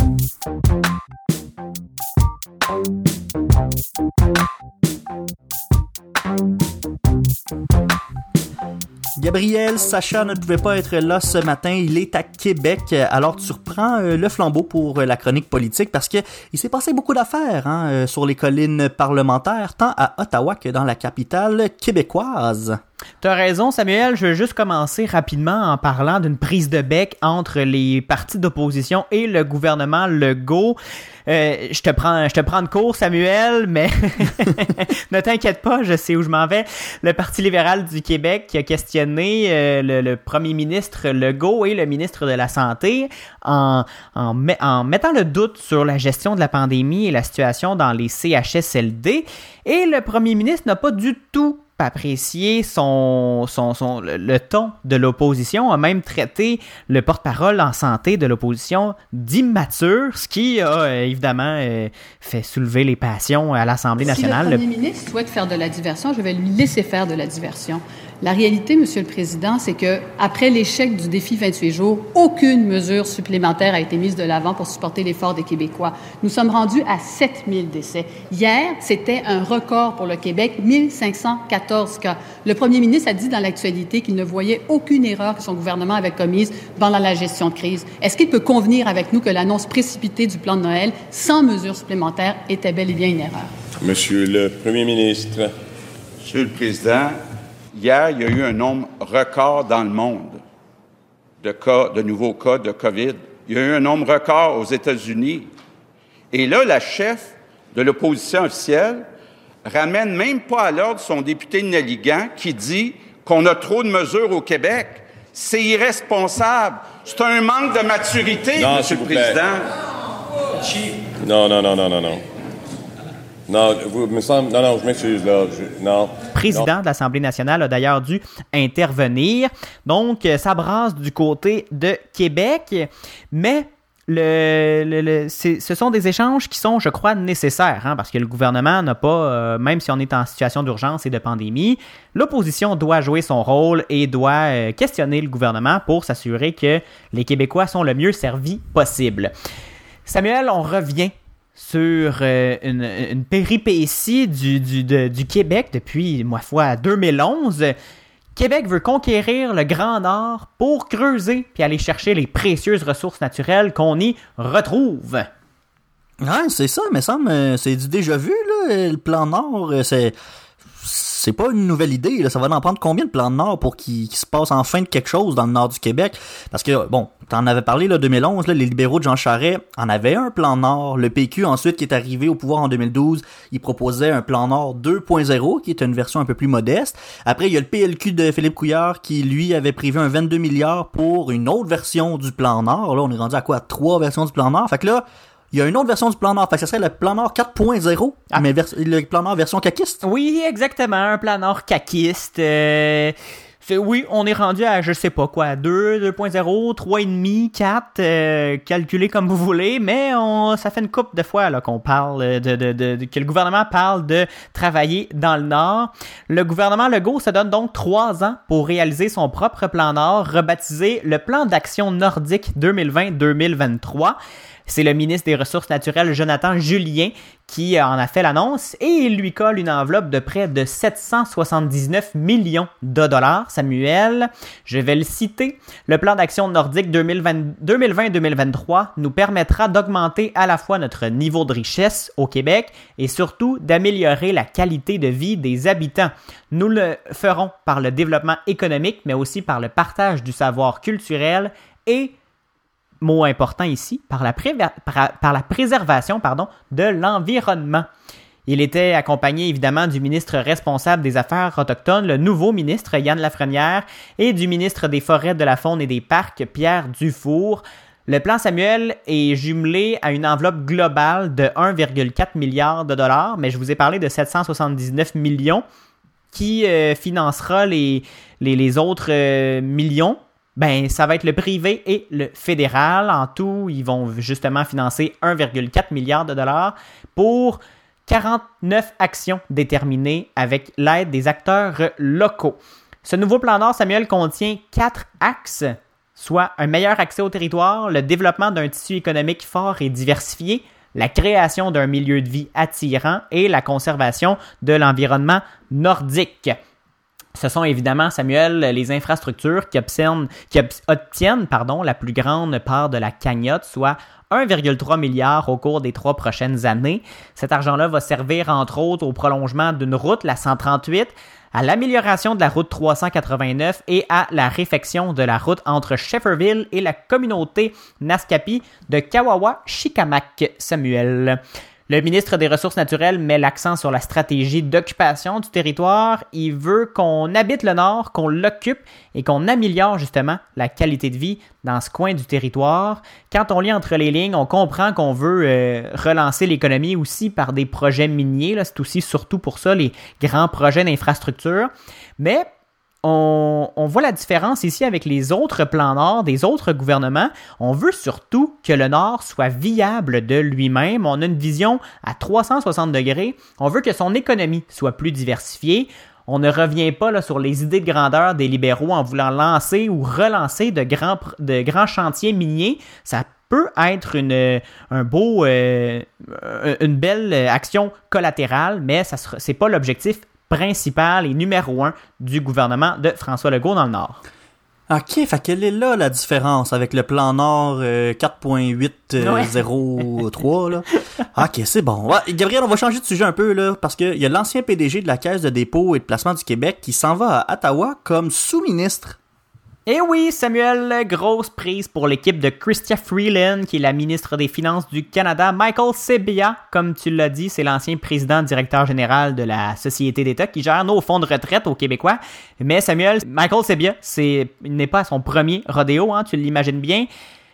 Gabriel, Sacha ne pouvait pas être là ce matin. Il est à Québec. Alors tu reprends euh, le flambeau pour euh, la chronique politique parce que il s'est passé beaucoup d'affaires hein, euh, sur les collines parlementaires, tant à Ottawa que dans la capitale québécoise. T'as raison, Samuel. Je veux juste commencer rapidement en parlant d'une prise de bec entre les partis d'opposition et le gouvernement Legault. Euh, je te prends, je te prends de court, Samuel, mais <laughs> ne t'inquiète pas, je sais où je m'en vais. Le Parti libéral du Québec qui a questionné euh, le, premier ministre Legault et le ministre de la Santé en mettant le doute sur la gestion de la pandémie et la situation dans les CHSLD. Et le premier ministre n'a pas du tout apprécié son, son, son, le, le ton de l'opposition, a même traité le porte-parole en santé de l'opposition d'immature, ce qui a euh, évidemment euh, fait soulever les passions à l'Assemblée Si nationale. le Le- Premier ministre souhaite faire de la diversion, je vais lui laisser faire de la diversion. La réalité, Monsieur le Président, c'est que après l'échec du défi 28 jours, aucune mesure supplémentaire a été mise de l'avant pour supporter l'effort des Québécois. Nous sommes rendus à 7000 décès. Hier, c'était un record pour le Québec, 1514 cas. Le Premier ministre a dit dans l'actualité qu'il ne voyait aucune erreur que son gouvernement avait commise pendant la gestion de crise. Est-ce qu'il peut convenir avec nous que l'annonce précipitée du plan de Noël, sans mesures supplémentaires, était bel et bien une erreur? Monsieur le Premier ministre. Monsieur le Président, hier, il y a eu un nombre record dans le monde de cas, de nouveaux cas de COVID. Il y a eu un nombre record aux États-Unis. Et là, la chef de l'opposition officielle ramène même pas à l'ordre son député de Nelligan qui dit qu'on a trop de mesures au Québec. C'est irresponsable. C'est un manque de maturité, Non, Monsieur le plaît. Président. Non, non, non, non, non, non. Non, vous me semble. Non, non, je m'excuse, là. Je- non. président de l'Assemblée nationale a d'ailleurs dû intervenir. Donc, euh, ça brasse du côté de Québec, mais le, le- le- c'est- ce sont des échanges qui sont, je crois, nécessaires, hein, parce que le gouvernement n'a pas, euh, même si on est en situation d'urgence et de pandémie, l'opposition doit jouer son rôle et doit euh, questionner le gouvernement pour s'assurer que les Québécois sont le mieux servis possible. Samuel, on revient sur euh, une, péripétie du, Québec depuis, ma foi, 2011. Québec veut conquérir le Grand Nord pour creuser puis aller chercher les précieuses ressources naturelles qu'on y retrouve. C'est ça, mais ça, me- c'est du déjà vu, le plan Nord, euh, c'est... C'est pas une nouvelle idée, là. ça va en prendre combien de plans de Nord pour qu'il se passe enfin de quelque chose dans le nord du Québec? Parce que, bon, t'en avais parlé, là, 2011, là, les libéraux de Jean Charest en avaient un plan Nord. Le PQ, ensuite, qui est arrivé au pouvoir en 2012, il proposait un plan Nord 2.0, qui est une version un peu plus modeste. Après, il y a le PLQ de Philippe Couillard, qui, lui, avait prévu un 22 milliards pour une autre version du plan Nord. Là, on est rendu à quoi? Trois versions du plan Nord. Fait que là, il y a une autre version du plan Nord. Fait que ça serait le plan Nord 4.0, Ah. mais vers- le plan Nord version caquiste. Oui, exactement, un plan nord caquiste. euh, oui, on est rendu à, je sais pas quoi, 2, 2.0, 3,5, 4, euh, calculez comme vous voulez, mais on, ça fait une couple de fois là, qu'on parle de, de, de- de- que le gouvernement parle de travailler dans le Nord. Le gouvernement Legault se donne donc trois ans pour réaliser son propre plan Nord, rebaptisé le plan d'action nordique 2020-2023. C'est le ministre des Ressources naturelles, Jonathan Julien, qui en a fait l'annonce et il lui colle une enveloppe de près de 779 millions de dollars. Samuel, je vais le citer. Le plan d'action nordique 2020 2020-2023 nous permettra d'augmenter à la fois notre niveau de richesse au Québec et surtout d'améliorer la qualité de vie des habitants. Nous le ferons par le développement économique, mais aussi par le partage du savoir culturel et mot important ici, par la, préver- par, la préservation pardon, de l'environnement. Il était accompagné évidemment du ministre responsable des Affaires autochtones, le nouveau ministre Yann Lafrenière, et du ministre des Forêts, de la Faune et des Parcs, Pierre Dufour. Le plan Samuel est jumelé à une enveloppe globale de 1,4 milliard de dollars, mais je vous ai parlé de 779 millions qui euh, financera les, les, les autres euh, millions ben, ça va être le privé et le fédéral. En tout, ils vont justement financer 1,4 milliard de dollars pour 49 actions déterminées avec l'aide des acteurs locaux. Ce nouveau plan Nord, Samuel, contient quatre axes, soit un meilleur accès au territoire, le développement d'un tissu économique fort et diversifié, la création d'un milieu de vie attirant et la conservation de l'environnement nordique. Ce sont évidemment, Samuel, les infrastructures qui obtiennent, pardon, la plus grande part de la cagnotte, soit 1,3 milliard au cours des trois prochaines années. Cet argent-là va servir entre autres au prolongement d'une route, la 138, à l'amélioration de la route 389 et à la réfection de la route entre Shefferville et la communauté Naskapi de Kawawa-Shikamak. Samuel. Le ministre des Ressources naturelles met l'accent sur la stratégie d'occupation du territoire. Il veut qu'on habite le Nord, qu'on l'occupe et qu'on améliore justement la qualité de vie dans ce coin du territoire. Quand on lit entre les lignes, on comprend qu'on veut euh, relancer l'économie aussi par des projets miniers. C'est aussi surtout pour ça les grands projets d'infrastructure. Mais on, voit la différence ici avec les autres plans Nord des autres gouvernements. On veut surtout que le Nord soit viable de lui-même. On a une vision à 360 degrés. On veut que son économie soit plus diversifiée. on ne revient pas là, sur les idées de grandeur des libéraux en voulant lancer ou relancer de grands, chantiers miniers. Ça peut être une, euh, une belle action collatérale, mais sera, c'est pas l'objectif principal et numéro un du gouvernement de François Legault dans le Nord. Ok, fait quelle est là la différence avec le plan Nord euh, 4.803 là? <laughs> Ok, c'est bon. Ouais, Gabriel, on va changer de sujet un peu là, parce qu'il y a l'ancien PDG de la Caisse de dépôt et de placement du Québec qui s'en va à Ottawa comme sous-ministre. Et oui, Samuel, grosse prise pour l'équipe de Chrystia Freeland, qui est la ministre des Finances du Canada. Michael Sebia, comme tu l'as dit, c'est l'ancien président directeur général de la Société d'État qui gère nos fonds de retraite aux Québécois. Mais Samuel, Michael Sebia, c'est, il n'est pas son premier rodéo, hein, tu l'imagines bien.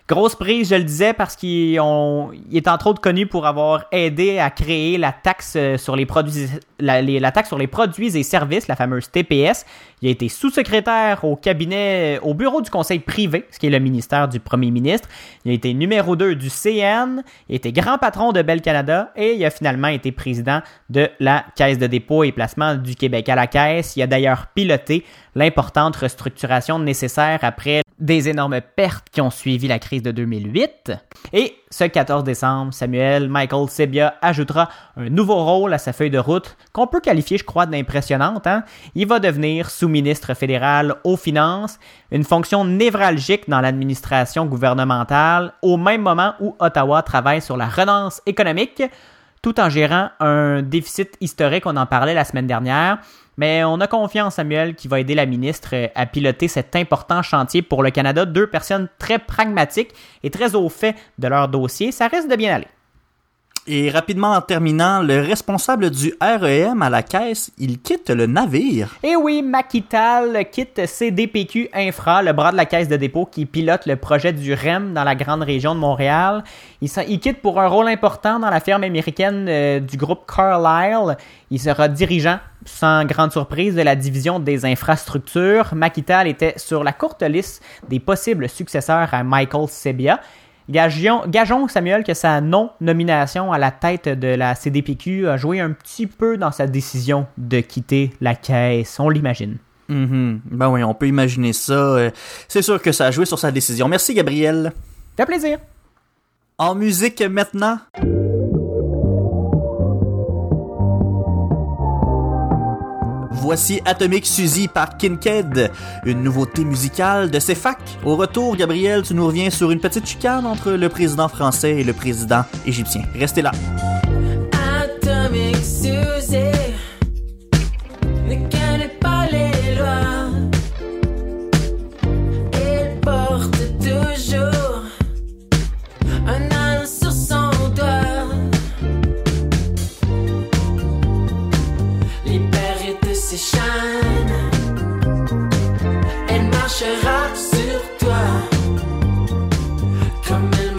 Grosse prise, je le disais, parce qu'il est entre autres connu pour avoir aidé à créer la taxe euh, sur les produits, la, taxe sur les produits et services, la fameuse TPS. Il a été sous-secrétaire au cabinet, au bureau du conseil privé, ce qui est le ministère du premier ministre. Il a été numéro 2 du CN, il a été grand patron de Bell Canada et il a finalement été président de la Caisse de dépôt et placement du Québec à la Caisse. Il a d'ailleurs piloté l'importante restructuration nécessaire après des énormes pertes qui ont suivi la crise de 2008. Et ce 14 décembre, Samuel Michael Sebia ajoutera un nouveau rôle à sa feuille de route qu'on peut qualifier, je crois, d'impressionnante. hein. Il va devenir sous-ministre fédéral aux finances, une fonction névralgique dans l'administration gouvernementale, au même moment où Ottawa travaille sur la relance économique, tout en gérant un déficit historique, on en parlait la semaine dernière. Mais on a confiance, Samuel, qui va aider la ministre euh, à piloter cet important chantier pour le Canada. Deux personnes très pragmatiques et très au fait de leur dossier. Ça risque de bien aller. Et rapidement en terminant, le responsable du REM à la caisse, il quitte le navire. Et oui, Maquital quitte CDPQ Infra, le bras de la caisse de dépôt qui pilote le projet du REM dans la grande région de Montréal. Il, quitte pour un rôle important dans la firme américaine euh, du groupe Carlyle. Il sera dirigeant, sans grande surprise, de la division des infrastructures. Maquital était sur la courte liste des possibles successeurs à Michael Sebia. Gagions, gageons, Samuel, que sa non-nomination à la tête de la CDPQ a joué un petit peu dans sa décision de quitter la caisse. On l'imagine. Mhm. Ben oui, on peut imaginer ça. Euh, C'est sûr que ça a joué sur sa décision. Merci, Gabriel. Fait plaisir. En musique maintenant. Voici Atomic Suzy par Kinked, une nouveauté musicale de CFAC. Au retour, Gabriel, tu nous reviens sur une petite chicane entre le président français et le président égyptien. Restez là. Atomic Suzy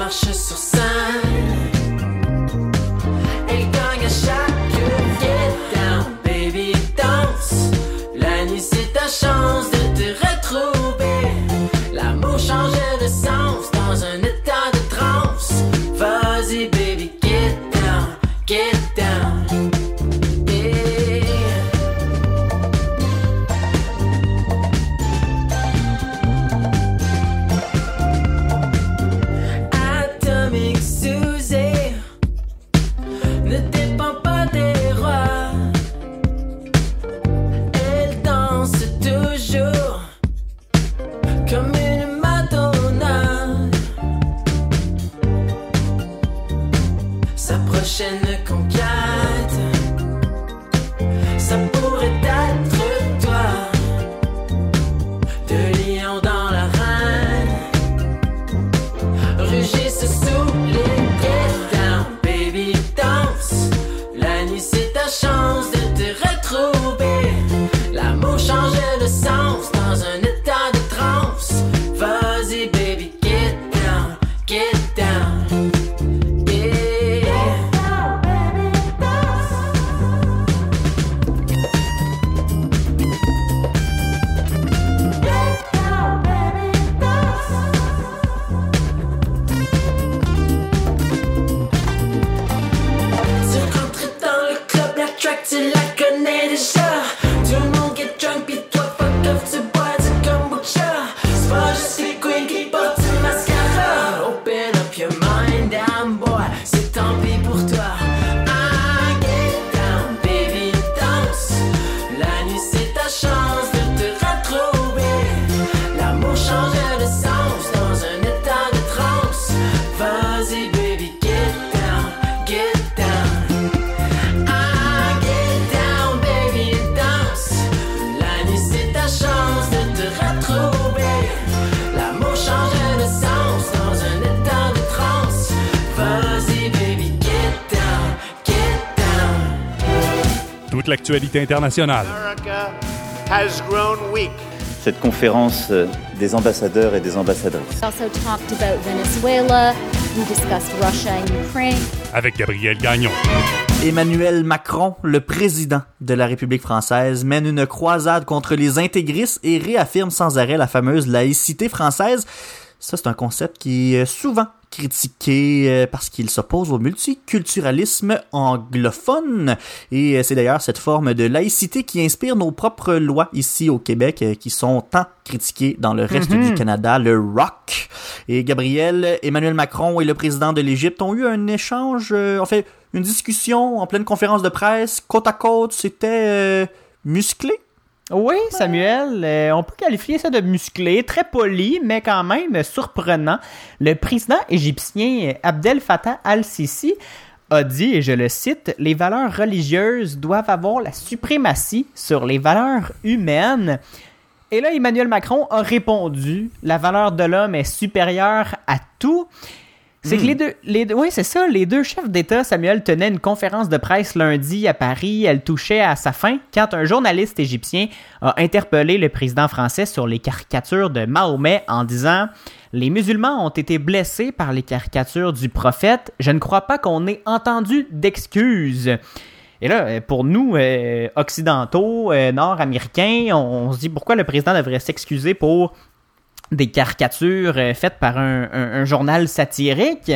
marche sur scène. Elle gagne à chaque get down, baby danse. La nuit c'est ta chance l'actualité internationale. America has grown weak. cette conférence euh, des ambassadeurs et des ambassadrices. We also talked about Venezuela. We discussed Russia and Ukraine. Avec Gabriel Gagnon. Emmanuel Macron, le président de la République française, mène une croisade contre les intégristes et réaffirme sans arrêt la fameuse laïcité française. Ça, c'est un concept qui est souvent critiqué euh, parce qu'il s'oppose au multiculturalisme anglophone. Et euh, c'est d'ailleurs cette forme de laïcité qui inspire nos propres lois ici au Québec, euh, qui sont tant critiquées dans le reste du Canada, le rock. Et Gabriel, Emmanuel Macron et le président de l'Égypte ont eu un échange, euh, en fait, une discussion en pleine conférence de presse, côte à côte, c'était euh, musclé. Oui, Samuel, euh, on peut qualifier ça de musclé, très poli, mais quand même surprenant. Le président égyptien Abdel Fattah al-Sisi a dit, et je le cite, Les valeurs religieuses doivent avoir la suprématie sur les valeurs humaines. Et là, Emmanuel Macron a répondu, la valeur de l'homme est supérieure à tout. C'est que les deux, les deux- oui, c'est ça, les deux chefs d'État, Samuel, tenaient une conférence de presse lundi à Paris. Elle touchait à sa fin quand un journaliste égyptien a interpellé le président français sur les caricatures de Mahomet en disant Les musulmans ont été blessés par les caricatures du prophète. Je ne crois pas qu'on ait entendu d'excuses. Et là, euh, pour nous, euh, occidentaux, euh, nord-américains, on, on se dit pourquoi le président devrait s'excuser pour des caricatures euh, faites par un, journal satirique.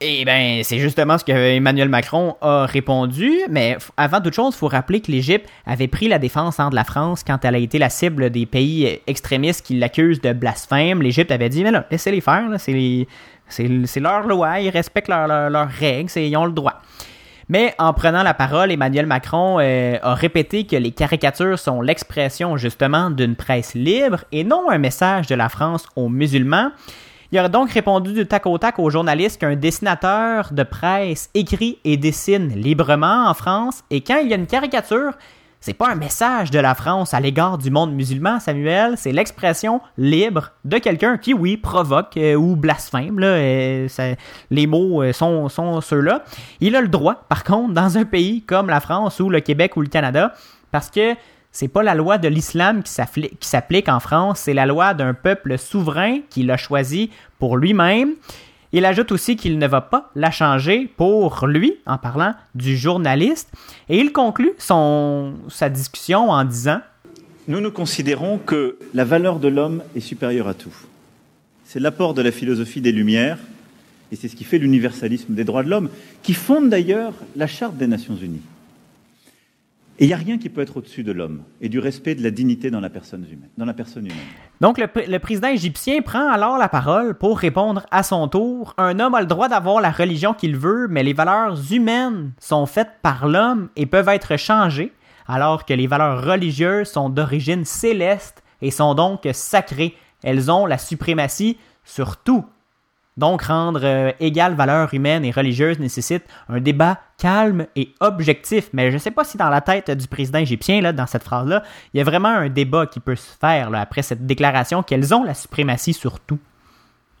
Et ben, c'est justement ce que Emmanuel Macron a répondu. Mais avant toute chose, il faut rappeler que l'Égypte avait pris la défense de la France quand elle a été la cible des pays extrémistes qui l'accusent de blasphème. L'Égypte avait dit, mais là, laissez-les faire, c'est leur loi, ils respectent leurs règles, ils ont le droit. Mais en prenant la parole, Emmanuel Macron euh, a répété que les caricatures sont l'expression justement d'une presse libre et non un message de la France aux musulmans. Il aurait donc répondu du tac au tac aux journalistes qu'un dessinateur de presse écrit et dessine librement en France et quand il y a une caricature, c'est pas un message de la France à l'égard du monde musulman, Samuel, c'est l'expression libre de quelqu'un qui, oui, provoque euh, ou blasphème. Là, euh, les mots euh, sont, sont ceux-là. Il a le droit, par contre, dans un pays comme la France ou le Québec ou le Canada, parce que c'est pas la loi de l'islam qui s'applique en France, c'est la loi d'un peuple souverain qui l'a choisi pour lui-même. Il ajoute aussi qu'il ne va pas la changer pour lui, en parlant du journaliste. Et il conclut son, sa discussion en disant Nous nous considérons que la valeur de l'homme est supérieure à tout. C'est l'apport de la philosophie des Lumières, et c'est ce qui fait l'universalisme des droits de l'homme, qui fonde d'ailleurs la Charte des Nations Unies. Et il n'y a rien qui peut être au-dessus de l'homme et du respect de la dignité dans la personne humaine. Donc, le président égyptien prend alors la parole pour répondre à son tour. Un homme a le droit d'avoir la religion qu'il veut, mais les valeurs humaines sont faites par l'homme et peuvent être changées, alors que les valeurs religieuses sont d'origine céleste et sont donc sacrées. Elles ont la suprématie sur tout. Donc, rendre euh, égale valeur humaine et religieuse nécessite un débat calme et objectif. Mais je ne sais pas si dans la tête du président égyptien, là, dans cette phrase-là, il y a vraiment un débat qui peut se faire après cette déclaration qu'elles ont la suprématie sur tout.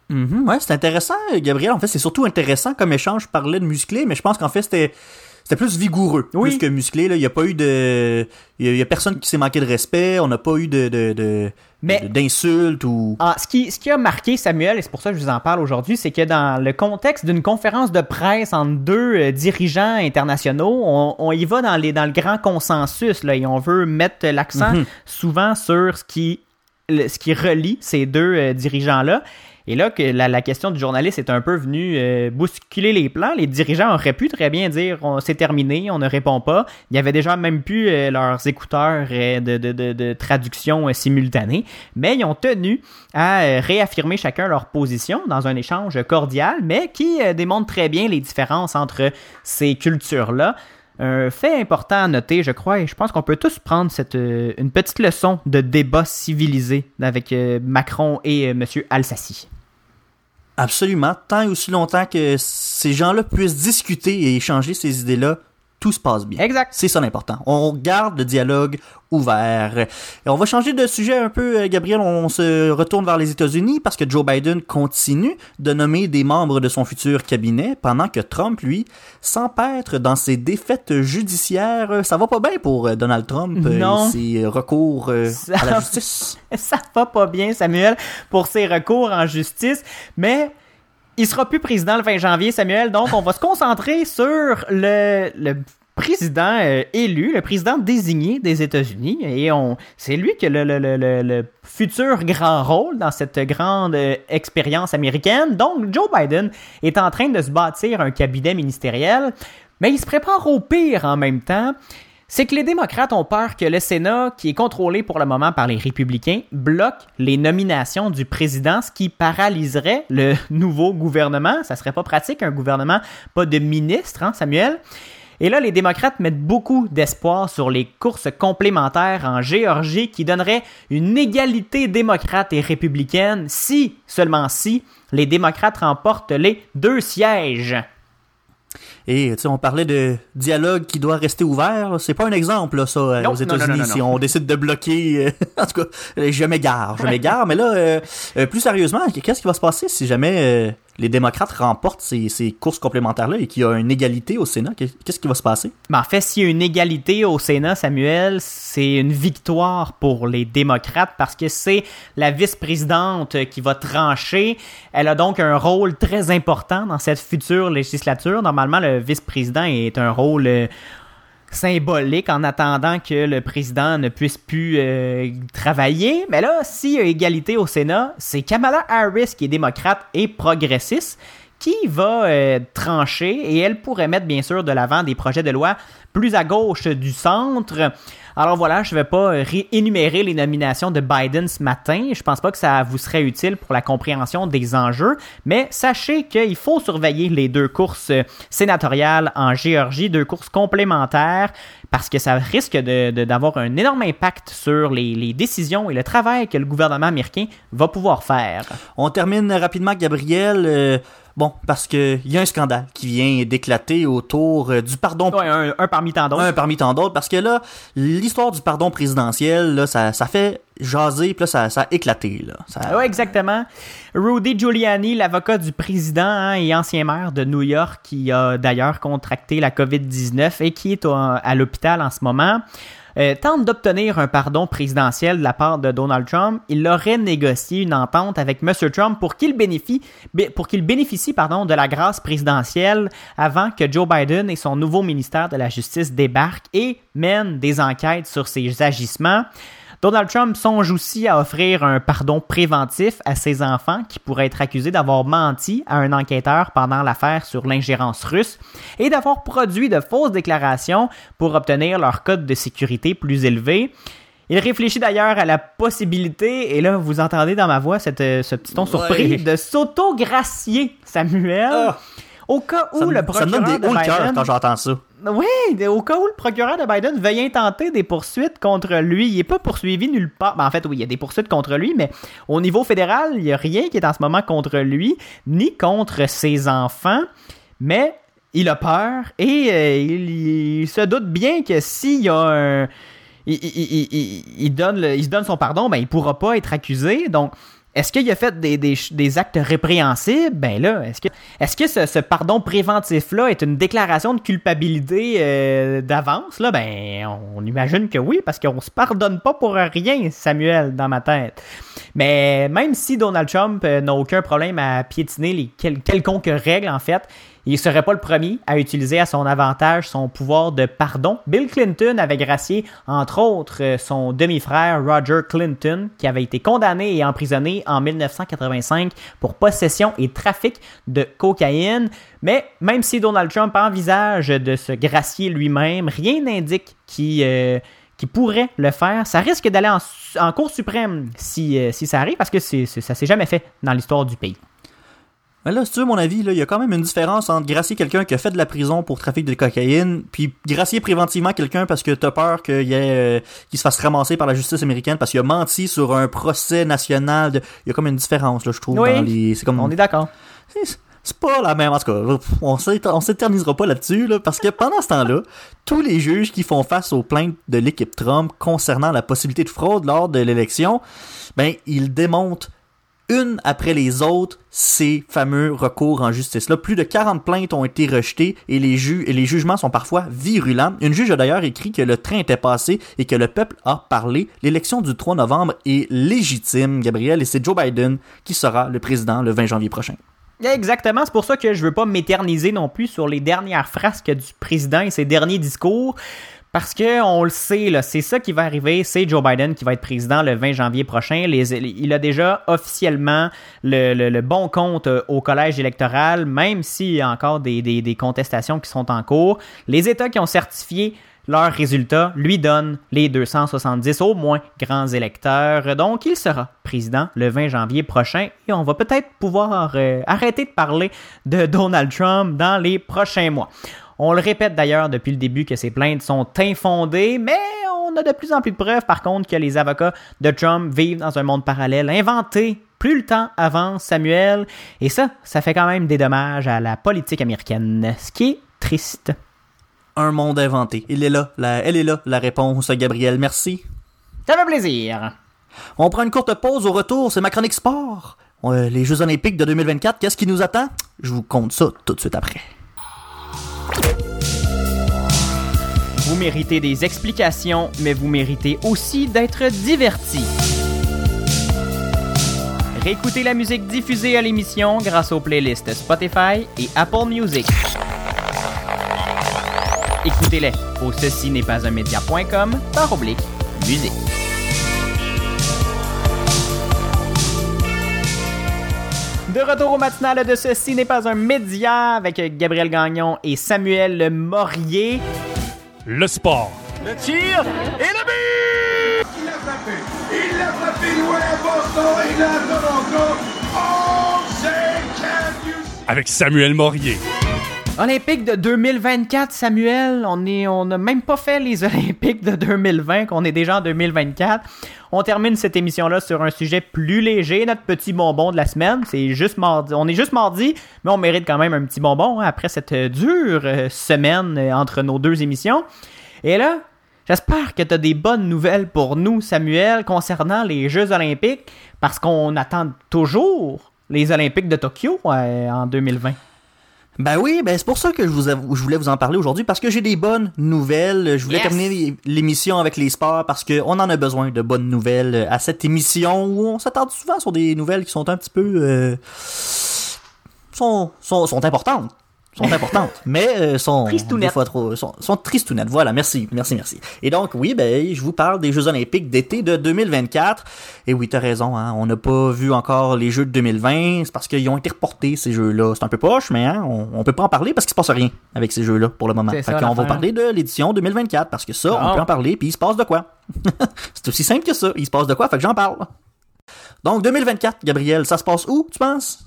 Mhm, ouais, c'est intéressant, Gabriel. En fait, c'est surtout intéressant comme échange. Je parlais de musclé, mais je pense qu'en fait, c'était c'était plus vigoureux, Oui. plus que musclé. Là. Il n'y a pas eu de... Il y a, il y a personne qui s'est manqué de respect. On n'a pas eu de, de, de- d'insultes ou... Ah, ce, qui, ce qui a marqué Samuel, et c'est pour ça que je vous en parle aujourd'hui, c'est que dans le contexte d'une conférence de presse entre deux euh, dirigeants internationaux, on, on y va dans, les, dans le grand consensus là, et on veut mettre l'accent souvent sur ce qui, le- ce qui relie ces deux euh, dirigeants-là. Et là, que la, question du journaliste est un peu venue euh, bousculer les plans. Les dirigeants auraient pu très bien dire c'est terminé, on ne répond pas. Il y avait déjà même pu euh, leurs écouteurs euh, de, traduction simultanée, mais ils ont tenu à réaffirmer chacun leur position dans un échange cordial, mais qui démontre très bien les différences entre ces cultures-là. Un fait important à noter, je crois, et je pense qu'on peut tous prendre cette, une petite leçon de débat civilisé avec Macron et euh, Monsieur Alsaci. Absolument. Tant et aussi longtemps que ces gens-là puissent discuter et échanger ces idées-là, tout se passe bien. Exact. C'est ça l'important. On garde le dialogue ouvert. Et on va changer de sujet un peu, euh, Gabriel. On se retourne vers les États-Unis parce que Joe Biden continue de nommer des membres de son futur cabinet pendant que Trump, lui, s'empêtre dans ses défaites judiciaires. Ça va pas bien pour euh, Donald Trump euh, Non. et ses recours euh, Ça- à la justice. <laughs> ça va pas bien, Samuel, pour ses recours en justice, mais il sera plus président le 20 janvier, Samuel, donc on va se concentrer sur le, président euh, élu, le président désigné des États-Unis, et on, c'est lui qui a le futur grand rôle dans cette grande euh, expérience américaine. Donc, Joe Biden est en train de se bâtir un cabinet ministériel, mais il se prépare au pire en même temps c'est que les démocrates ont peur que le Sénat, qui est contrôlé pour le moment par les républicains, bloque les nominations du président, ce qui paralyserait le <laughs> nouveau gouvernement. Ça serait pas pratique, un gouvernement pas de ministre, hein, Samuel? Et là, les démocrates mettent beaucoup d'espoir sur les courses complémentaires en Géorgie qui donneraient une égalité démocrate et républicaine si, seulement si, les démocrates remportent les deux sièges. Et tu sais, on parlait de dialogue qui doit rester ouvert. C'est pas un exemple, là, ça, euh, Non, aux États-Unis, si on décide de bloquer. euh, <laughs> en tout cas, je m'égare, je m'égare. mais là, euh, euh, plus sérieusement, qu'est-ce qui va se passer si jamais euh, les démocrates remportent ces, courses complémentaires-là et qu'il y a une égalité au Sénat? Qu'est- Qu'est-ce qui va se passer? En fait, s'il y a une égalité au Sénat, Samuel, c'est une victoire pour les démocrates parce que c'est la vice-présidente qui va trancher. Elle a donc un rôle très important dans cette future législature. Normalement, le vice-président est un rôle euh, symbolique en attendant que le président ne puisse plus euh, travailler. Mais là, s'il y a égalité au Sénat, c'est Kamala Harris qui est démocrate et progressiste qui va euh, trancher et elle pourrait mettre bien sûr de l'avant des projets de loi plus à gauche du centre. Alors voilà, je ne vais pas euh, énumérer les nominations de Biden ce matin. Je pense pas que ça vous serait utile pour la compréhension des enjeux, mais sachez qu'il faut surveiller les deux courses euh, sénatoriales en Géorgie, deux courses complémentaires, parce que ça risque de- de- d'avoir un énorme impact sur les, les décisions et le travail que le gouvernement américain va pouvoir faire. On termine rapidement, Gabriel. euh, bon, parce que il y a un scandale qui vient d'éclater autour euh, du pardon Ouais, un, un parmi tant d'autres. un parmi tant d'autres, parce que là, l'histoire du pardon présidentiel, là, ça, ça fait jaser, puis là, ça, ça a éclaté. Là. Ça- Oui, exactement. Rudy Giuliani, l'avocat du président hein, et ancien maire de New York, qui a d'ailleurs contracté la COVID-19 et qui est à l'hôpital en ce moment, euh, tente d'obtenir un pardon présidentiel de la part de Donald Trump. Il aurait négocié une entente avec M. Trump pour qu'il bénéficie, bé- pour qu'il bénéficie de la grâce présidentielle avant que Joe Biden et son nouveau ministère de la Justice débarquent et mènent des enquêtes sur ses agissements. Donald Trump songe aussi à offrir un pardon préventif à ses enfants qui pourraient être accusés d'avoir menti à un enquêteur pendant l'affaire sur l'ingérence russe et d'avoir produit de fausses déclarations pour obtenir leur code de sécurité plus élevé. Il réfléchit d'ailleurs à la possibilité, et là vous entendez dans ma voix cette, euh, ce petit ton surpris, de s'auto-gracier, Samuel, Ah. Au cas où ça, me, le ça me procureur donne des de hauts le cœur Biden- quand j'entends ça. oui, au cas où le procureur de Biden veuille intenter des poursuites contre lui, il n'est pas poursuivi nulle part. Ben, en fait, oui, il y a des poursuites contre lui, mais au niveau fédéral, il n'y a rien qui est en ce moment contre lui, ni contre ses enfants. Mais il a peur et euh, il, il se doute bien que s'il y a un. Il, donne le- il se donne son pardon, ben, il pourra pas être accusé. Donc, est-ce qu'il a fait des, des- actes répréhensibles? Ben là, est-ce que, est-ce que ce, ce pardon préventif-là est une déclaration de culpabilité euh, d'avance? Là, ben, on, imagine que oui, parce qu'on se pardonne pas pour rien, Samuel, dans ma tête. Mais même si Donald Trump euh, n'a aucun problème à piétiner les quel- quelconques règles, en fait, il serait pas le premier à utiliser à son avantage son pouvoir de pardon. Bill Clinton avait gracié, entre autres, euh, son demi-frère Roger Clinton, qui avait été condamné et emprisonné en 1985 pour possession et trafic de cocaïne. Mais même si Donald Trump envisage de se gracier lui-même, rien n'indique qu'il euh, pourrait le faire. Ça risque d'aller en, Cour suprême si, euh, si ça arrive, parce que c'est- ça s'est jamais fait dans l'histoire du pays. Mais là, si tu veux mon avis, il y a quand même une différence entre gracier quelqu'un qui a fait de la prison pour trafic de cocaïne, puis gracier préventivement quelqu'un parce que t'as peur qu'il euh, se fasse ramasser par la justice américaine parce qu'il a menti sur un procès national. de- Il y a comme une différence, là, je trouve. Oui. dans les... C'est comme... On est d'accord. C'est- pas la même. En tout cas, on s'éter- on s'éternisera pas là-dessus, là, parce que pendant ce temps-là, tous les juges qui font face aux plaintes de l'équipe Trump concernant la possibilité de fraude lors de l'élection, ben, ils démontent une après les autres ces fameux recours en justice. Là, plus de 40 plaintes ont été rejetées et les, ju- et les jugements sont parfois virulents. Une juge a d'ailleurs écrit que le train était passé et que le peuple a parlé. L'élection du 3 novembre est légitime, Gabriel, et c'est Joe Biden qui sera le président le 20 janvier prochain. Exactement, c'est pour ça que je veux pas m'éterniser non plus sur les dernières frasques du président et ses derniers discours. Parce que on le sait, c'est ça qui va arriver. C'est Joe Biden qui va être président le 20 janvier prochain. Il a déjà officiellement le, bon compte euh, au collège électoral, même s'il y a encore des contestations qui sont en cours. Les États qui ont certifié leurs résultats lui donnent les 270 au moins grands électeurs. Donc, il sera président le 20 janvier prochain et on va peut-être pouvoir euh, arrêter de parler de Donald Trump dans les prochains mois. On le répète d'ailleurs depuis le début que ces plaintes sont infondées, mais on a de plus en plus de preuves par contre que les avocats de Trump vivent dans un monde parallèle inventé plus le temps avance, Samuel, et ça, ça fait quand même des dommages à la politique américaine, ce qui est triste. Un monde inventé. Il est là, la- elle est là, la réponse, Gabriel. Merci. Ça fait plaisir. On prend une courte pause au retour, c'est ma chronique sport. Euh, les Jeux Olympiques de 2024, qu'est-ce qui nous attend? Je vous compte ça tout de suite après. Vous méritez des explications, mais vous méritez aussi d'être diverti. Réécoutez la musique diffusée à l'émission grâce aux playlists Spotify et Apple Music. Écoutez-les au ceci n'est pas un média.com par oblique musique. De retour au matinal de Ceci n'est pas un média avec Gabriel Gagnon et Samuel Morier. Le sport. Le tir et le but! Il l'a frappé! Il l'a frappé loin à Boston et là à Toronto! Oh, c'est Avec Samuel Morier. Olympique de 2024, Samuel. On est, on n'a même pas fait les <laughs> Olympiques de 2020, qu'on est déjà en 2024. On termine cette émission-là sur un sujet plus léger, notre petit bonbon de la semaine. C'est juste mardi. On est juste mardi, mais on mérite quand même un petit bonbon hein, après cette euh, dure euh, semaine euh, entre nos deux émissions. Et là, j'espère que tu as des bonnes nouvelles pour nous, Samuel, concernant les Jeux Olympiques, parce qu'on attend toujours les Olympiques de Tokyo en 2020. Ben oui, ben c'est pour ça que je, vous je voulais vous en parler aujourd'hui, parce que j'ai des bonnes nouvelles. Je voulais Yes. terminer l'émission avec les sports, parce qu'on en a besoin de bonnes nouvelles à cette émission où on s'attarde souvent sur des nouvelles qui sont un petit peu... euh, sont, sont, sont importantes. Sont importantes, mais euh, sont Tristounettes. des fois trop sont, sont tristounettes. Voilà, merci, merci, merci. Et donc oui, ben je vous parle des Jeux Olympiques d'été de 2024. Et oui, t'as raison, hein, on n'a pas vu encore les Jeux de 2020, c'est parce qu'ils ont été reportés ces Jeux-là. C'est un peu poche, mais hein, on, on peut pas en parler parce qu'il se passe rien avec ces Jeux-là pour le moment. Fait ça, qu'on va parler de l'édition 2024 parce que ça, on peut en parler puis il se passe de quoi. <laughs> c'est aussi simple que ça. Il se passe de quoi, fait que j'en parle. Donc 2024, Gabriel, ça se passe où, tu penses?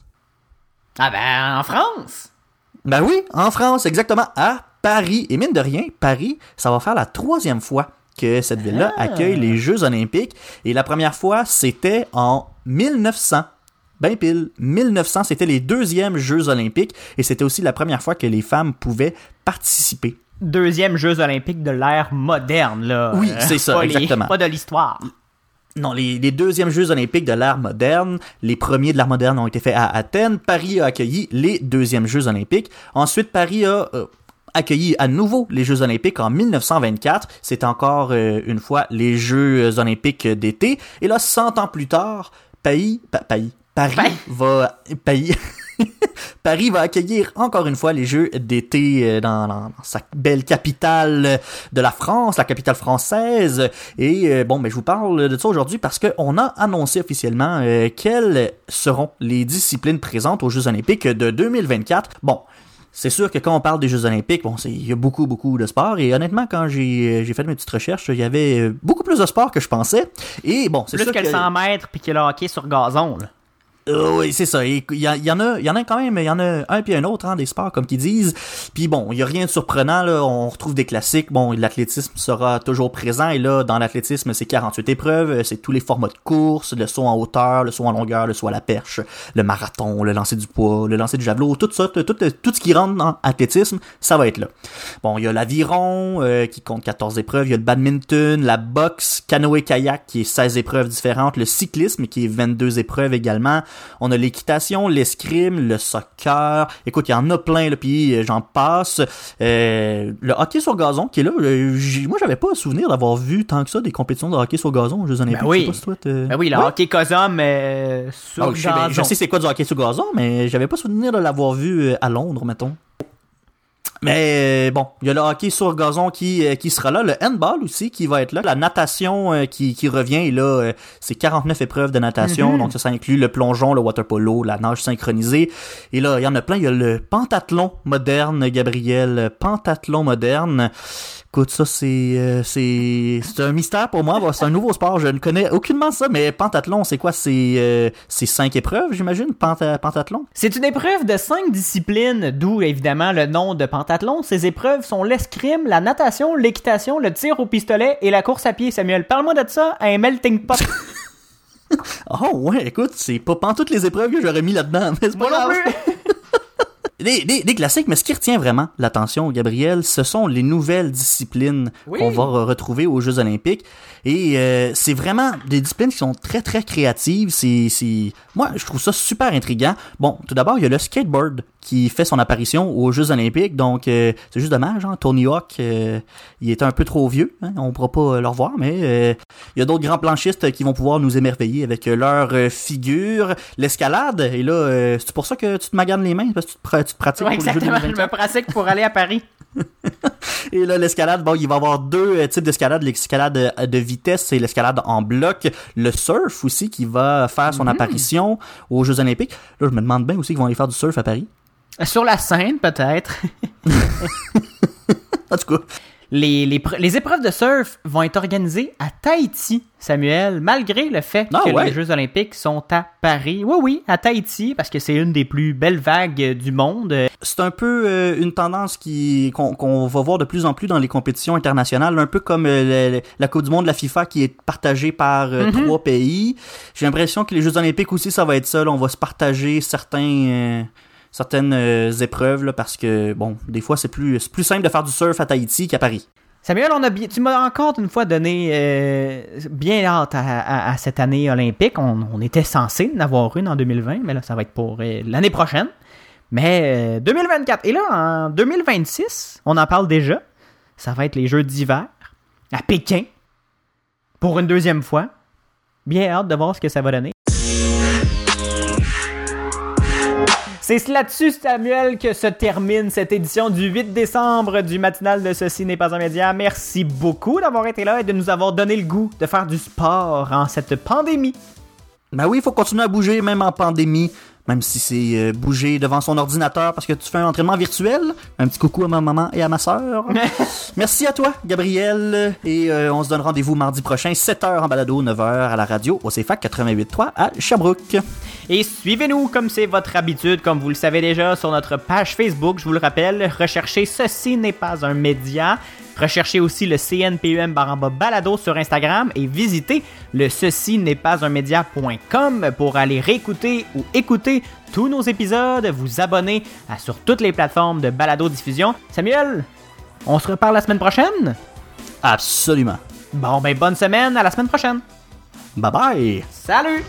Ah ben, en France! Ben oui, en France, exactement, à Paris. Et mine de rien, Paris, ça va faire la troisième fois que cette ville-là Ah. accueille les Jeux Olympiques. Et la première fois, c'était en 1900. Ben pile, 1900, c'était les deuxièmes Jeux Olympiques. Et c'était aussi la première fois que les femmes pouvaient participer. Deuxième Jeux olympiques de l'ère moderne, là. Oui, Euh, c'est ça, pas les- exactement. pas de l'histoire. Non, les, les deuxièmes Jeux olympiques de l'ère moderne, les premiers de l'ère moderne ont été faits à Athènes. Paris a accueilli les deuxièmes Jeux olympiques. Ensuite, Paris a euh, accueilli à nouveau les Jeux olympiques en 1924. C'est encore euh, une fois les Jeux olympiques d'été. Et là, 100 ans plus tard, Paris, pa- Paris, Paris Paris. va... Paris... <laughs> <laughs> Paris va accueillir encore une fois les Jeux d'été euh, dans, dans sa belle capitale de la France, la capitale française. Et euh, bon, ben, je vous parle de ça aujourd'hui parce qu'on a annoncé officiellement euh, quelles seront les disciplines présentes aux Jeux olympiques de 2024. Bon. C'est sûr que quand on parle des Jeux Olympiques, bon, il y a beaucoup, beaucoup de sports. Et honnêtement, quand j'ai fait mes petites recherches, il y avait beaucoup plus de sports que je pensais. Et bon, c'est Plus sûr que le 100 mètres puis que le hockey sur gazon, là. Euh, oui, c'est ça. Il y, en a, il y en a quand même, il y en a un puis un autre, hein, des sports comme qu'ils disent. Puis bon, il y a rien de surprenant là. On retrouve des classiques. Bon, l'athlétisme sera toujours présent et là, dans l'athlétisme, c'est 48 épreuves, c'est tous les formats de course, le saut en hauteur, le saut en longueur, le saut à la perche, le marathon, le lancer du poids, le lancer du javelot, tout ça, tout, tout, tout ce qui rentre dans athlétisme, ça va être là. Bon, il y a l'aviron euh, qui compte 14 épreuves, il y a le badminton, la boxe, canoë-kayak qui est 16 épreuves différentes, le cyclisme qui est 22 épreuves également. On a l'équitation, l'escrime, le soccer. Écoute, il y en a plein là, puis euh, j'en passe. Euh, le hockey sur gazon qui est là, euh, moi j'avais pas souvenir d'avoir vu tant que ça des compétitions de hockey sur gazon aux Jeux Olympiques. Ben oui. Je sais pas si toi, Ben oui, le hockey Cosum euh, sur Ah, je, sais, ben, gazon. je sais c'est quoi du hockey sur gazon, mais j'avais pas souvenir de l'avoir vu euh, à Londres, mettons. Mais euh, bon, il y a le hockey sur gazon qui, euh, qui sera là, le handball aussi qui va être là, la natation euh, qui, qui revient, et là, c'est 49 épreuves de natation, Mhm. donc ça, ça inclut le plongeon, le water polo, la nage synchronisée, et là, il y en a plein, il y a le pentathlon moderne, Gabriel, pentathlon moderne. Écoute, ça, c'est, euh, c'est, c'est un mystère pour moi. C'est un nouveau sport. Je ne connais aucunement ça, mais pentathlon, c'est quoi? C'est, euh, c'est cinq épreuves, j'imagine, penta- pentathlon? C'est une épreuve de cinq disciplines, d'où évidemment le nom de pentathlon. Ces épreuves sont l'escrime, la natation, l'équitation, le tir au pistolet et la course à pied. Samuel, parle-moi de ça à un melting pot. <laughs> <laughs> Oh, ouais, écoute, c'est pas toutes les épreuves que j'aurais mis là-dedans, mais c'est pas grave. <laughs> Des, des, des classiques, mais ce qui retient vraiment l'attention, Gabriel, ce sont les nouvelles disciplines Oui. qu'on va re- retrouver aux Jeux Olympiques. Et euh, c'est vraiment des disciplines qui sont très, très créatives. C'est, c'est... Moi, je trouve ça super intriguant. Bon, tout d'abord, il y a le skateboard qui fait son apparition aux Jeux Olympiques. Donc, euh, c'est juste dommage, hein, Tony Hawk, euh, il est un peu trop vieux. Hein, on pourra pas euh, le revoir, mais euh, il y a d'autres grands planchistes qui vont pouvoir nous émerveiller avec euh, leur euh, figure. L'escalade, et là, euh, c'est pour ça que tu te maganes les mains, parce que tu te, pra- tu te pratiques Ouais, pour exactement. Je 2024. me pratique pour aller à Paris. <laughs> Et là, l'escalade, bon, il va y avoir deux euh, types d'escalade. L'escalade euh, de vitesse, c'est l'escalade en bloc. Le surf aussi, qui va faire son apparition aux Jeux Olympiques. Là, je me demande bien aussi qu'ils vont aller faire du surf à Paris. Sur la scène, peut-être. <laughs> En tout cas, Les, les, les épreuves de surf vont être organisées à Tahiti, Samuel, malgré le fait Ah que ouais? les Jeux olympiques sont à Paris. Oui, oui, à Tahiti, parce que c'est une des plus belles vagues euh, du monde. C'est un peu euh, une tendance qui qu'on qu'on va voir de plus en plus dans les compétitions internationales, un peu comme euh, le- la Coupe du Monde de la FIFA qui est partagée par euh, Mhm. trois pays. J'ai l'impression que les Jeux Olympiques aussi, ça va être ça. là. on va se partager certains certaines euh, épreuves là, parce que bon, des fois c'est plus plus simple de faire du surf à Tahiti qu'à Paris. Samuel, on a bien, tu m'as encore une fois donné euh, bien hâte à, cette année olympique. On, était censé en avoir une en 2020, mais là, ça va être pour euh, l'année prochaine. Mais euh, 2024. Et là, en 2026, on en parle déjà. Ça va être les Jeux d'hiver à Pékin pour une deuxième fois. Bien hâte de voir ce que ça va donner. C'est là-dessus, Samuel, que se termine cette édition du 8 décembre du matinal de Ceci n'est pas un média. Merci beaucoup d'avoir été là et de nous avoir donné le goût de faire du sport en cette pandémie. Ben oui, il faut continuer à bouger même en pandémie. Même si c'est euh, bouger devant son ordinateur parce que tu fais un entraînement virtuel. Un petit coucou à ma maman et à ma sœur. <laughs> Merci à toi, Gabriel. Et euh, on se donne rendez-vous mardi prochain, 7h en balado, 9h à la radio, au CFAC 88.3 à Sherbrooke. Et suivez-nous comme c'est votre habitude, comme vous le savez déjà, sur notre page Facebook. Je vous le rappelle, recherchez Ceci n'est pas un média. Recherchez aussi le CNPUM baramba balado sur Instagram et visitez le ceci n'est pas un média.com pour aller réécouter ou écouter tous nos épisodes, vous abonner à, sur toutes les plateformes de balado diffusion. Samuel, on se reparle la semaine prochaine? Absolument. Bon, ben bonne semaine, à la semaine prochaine. Bye bye. Salut!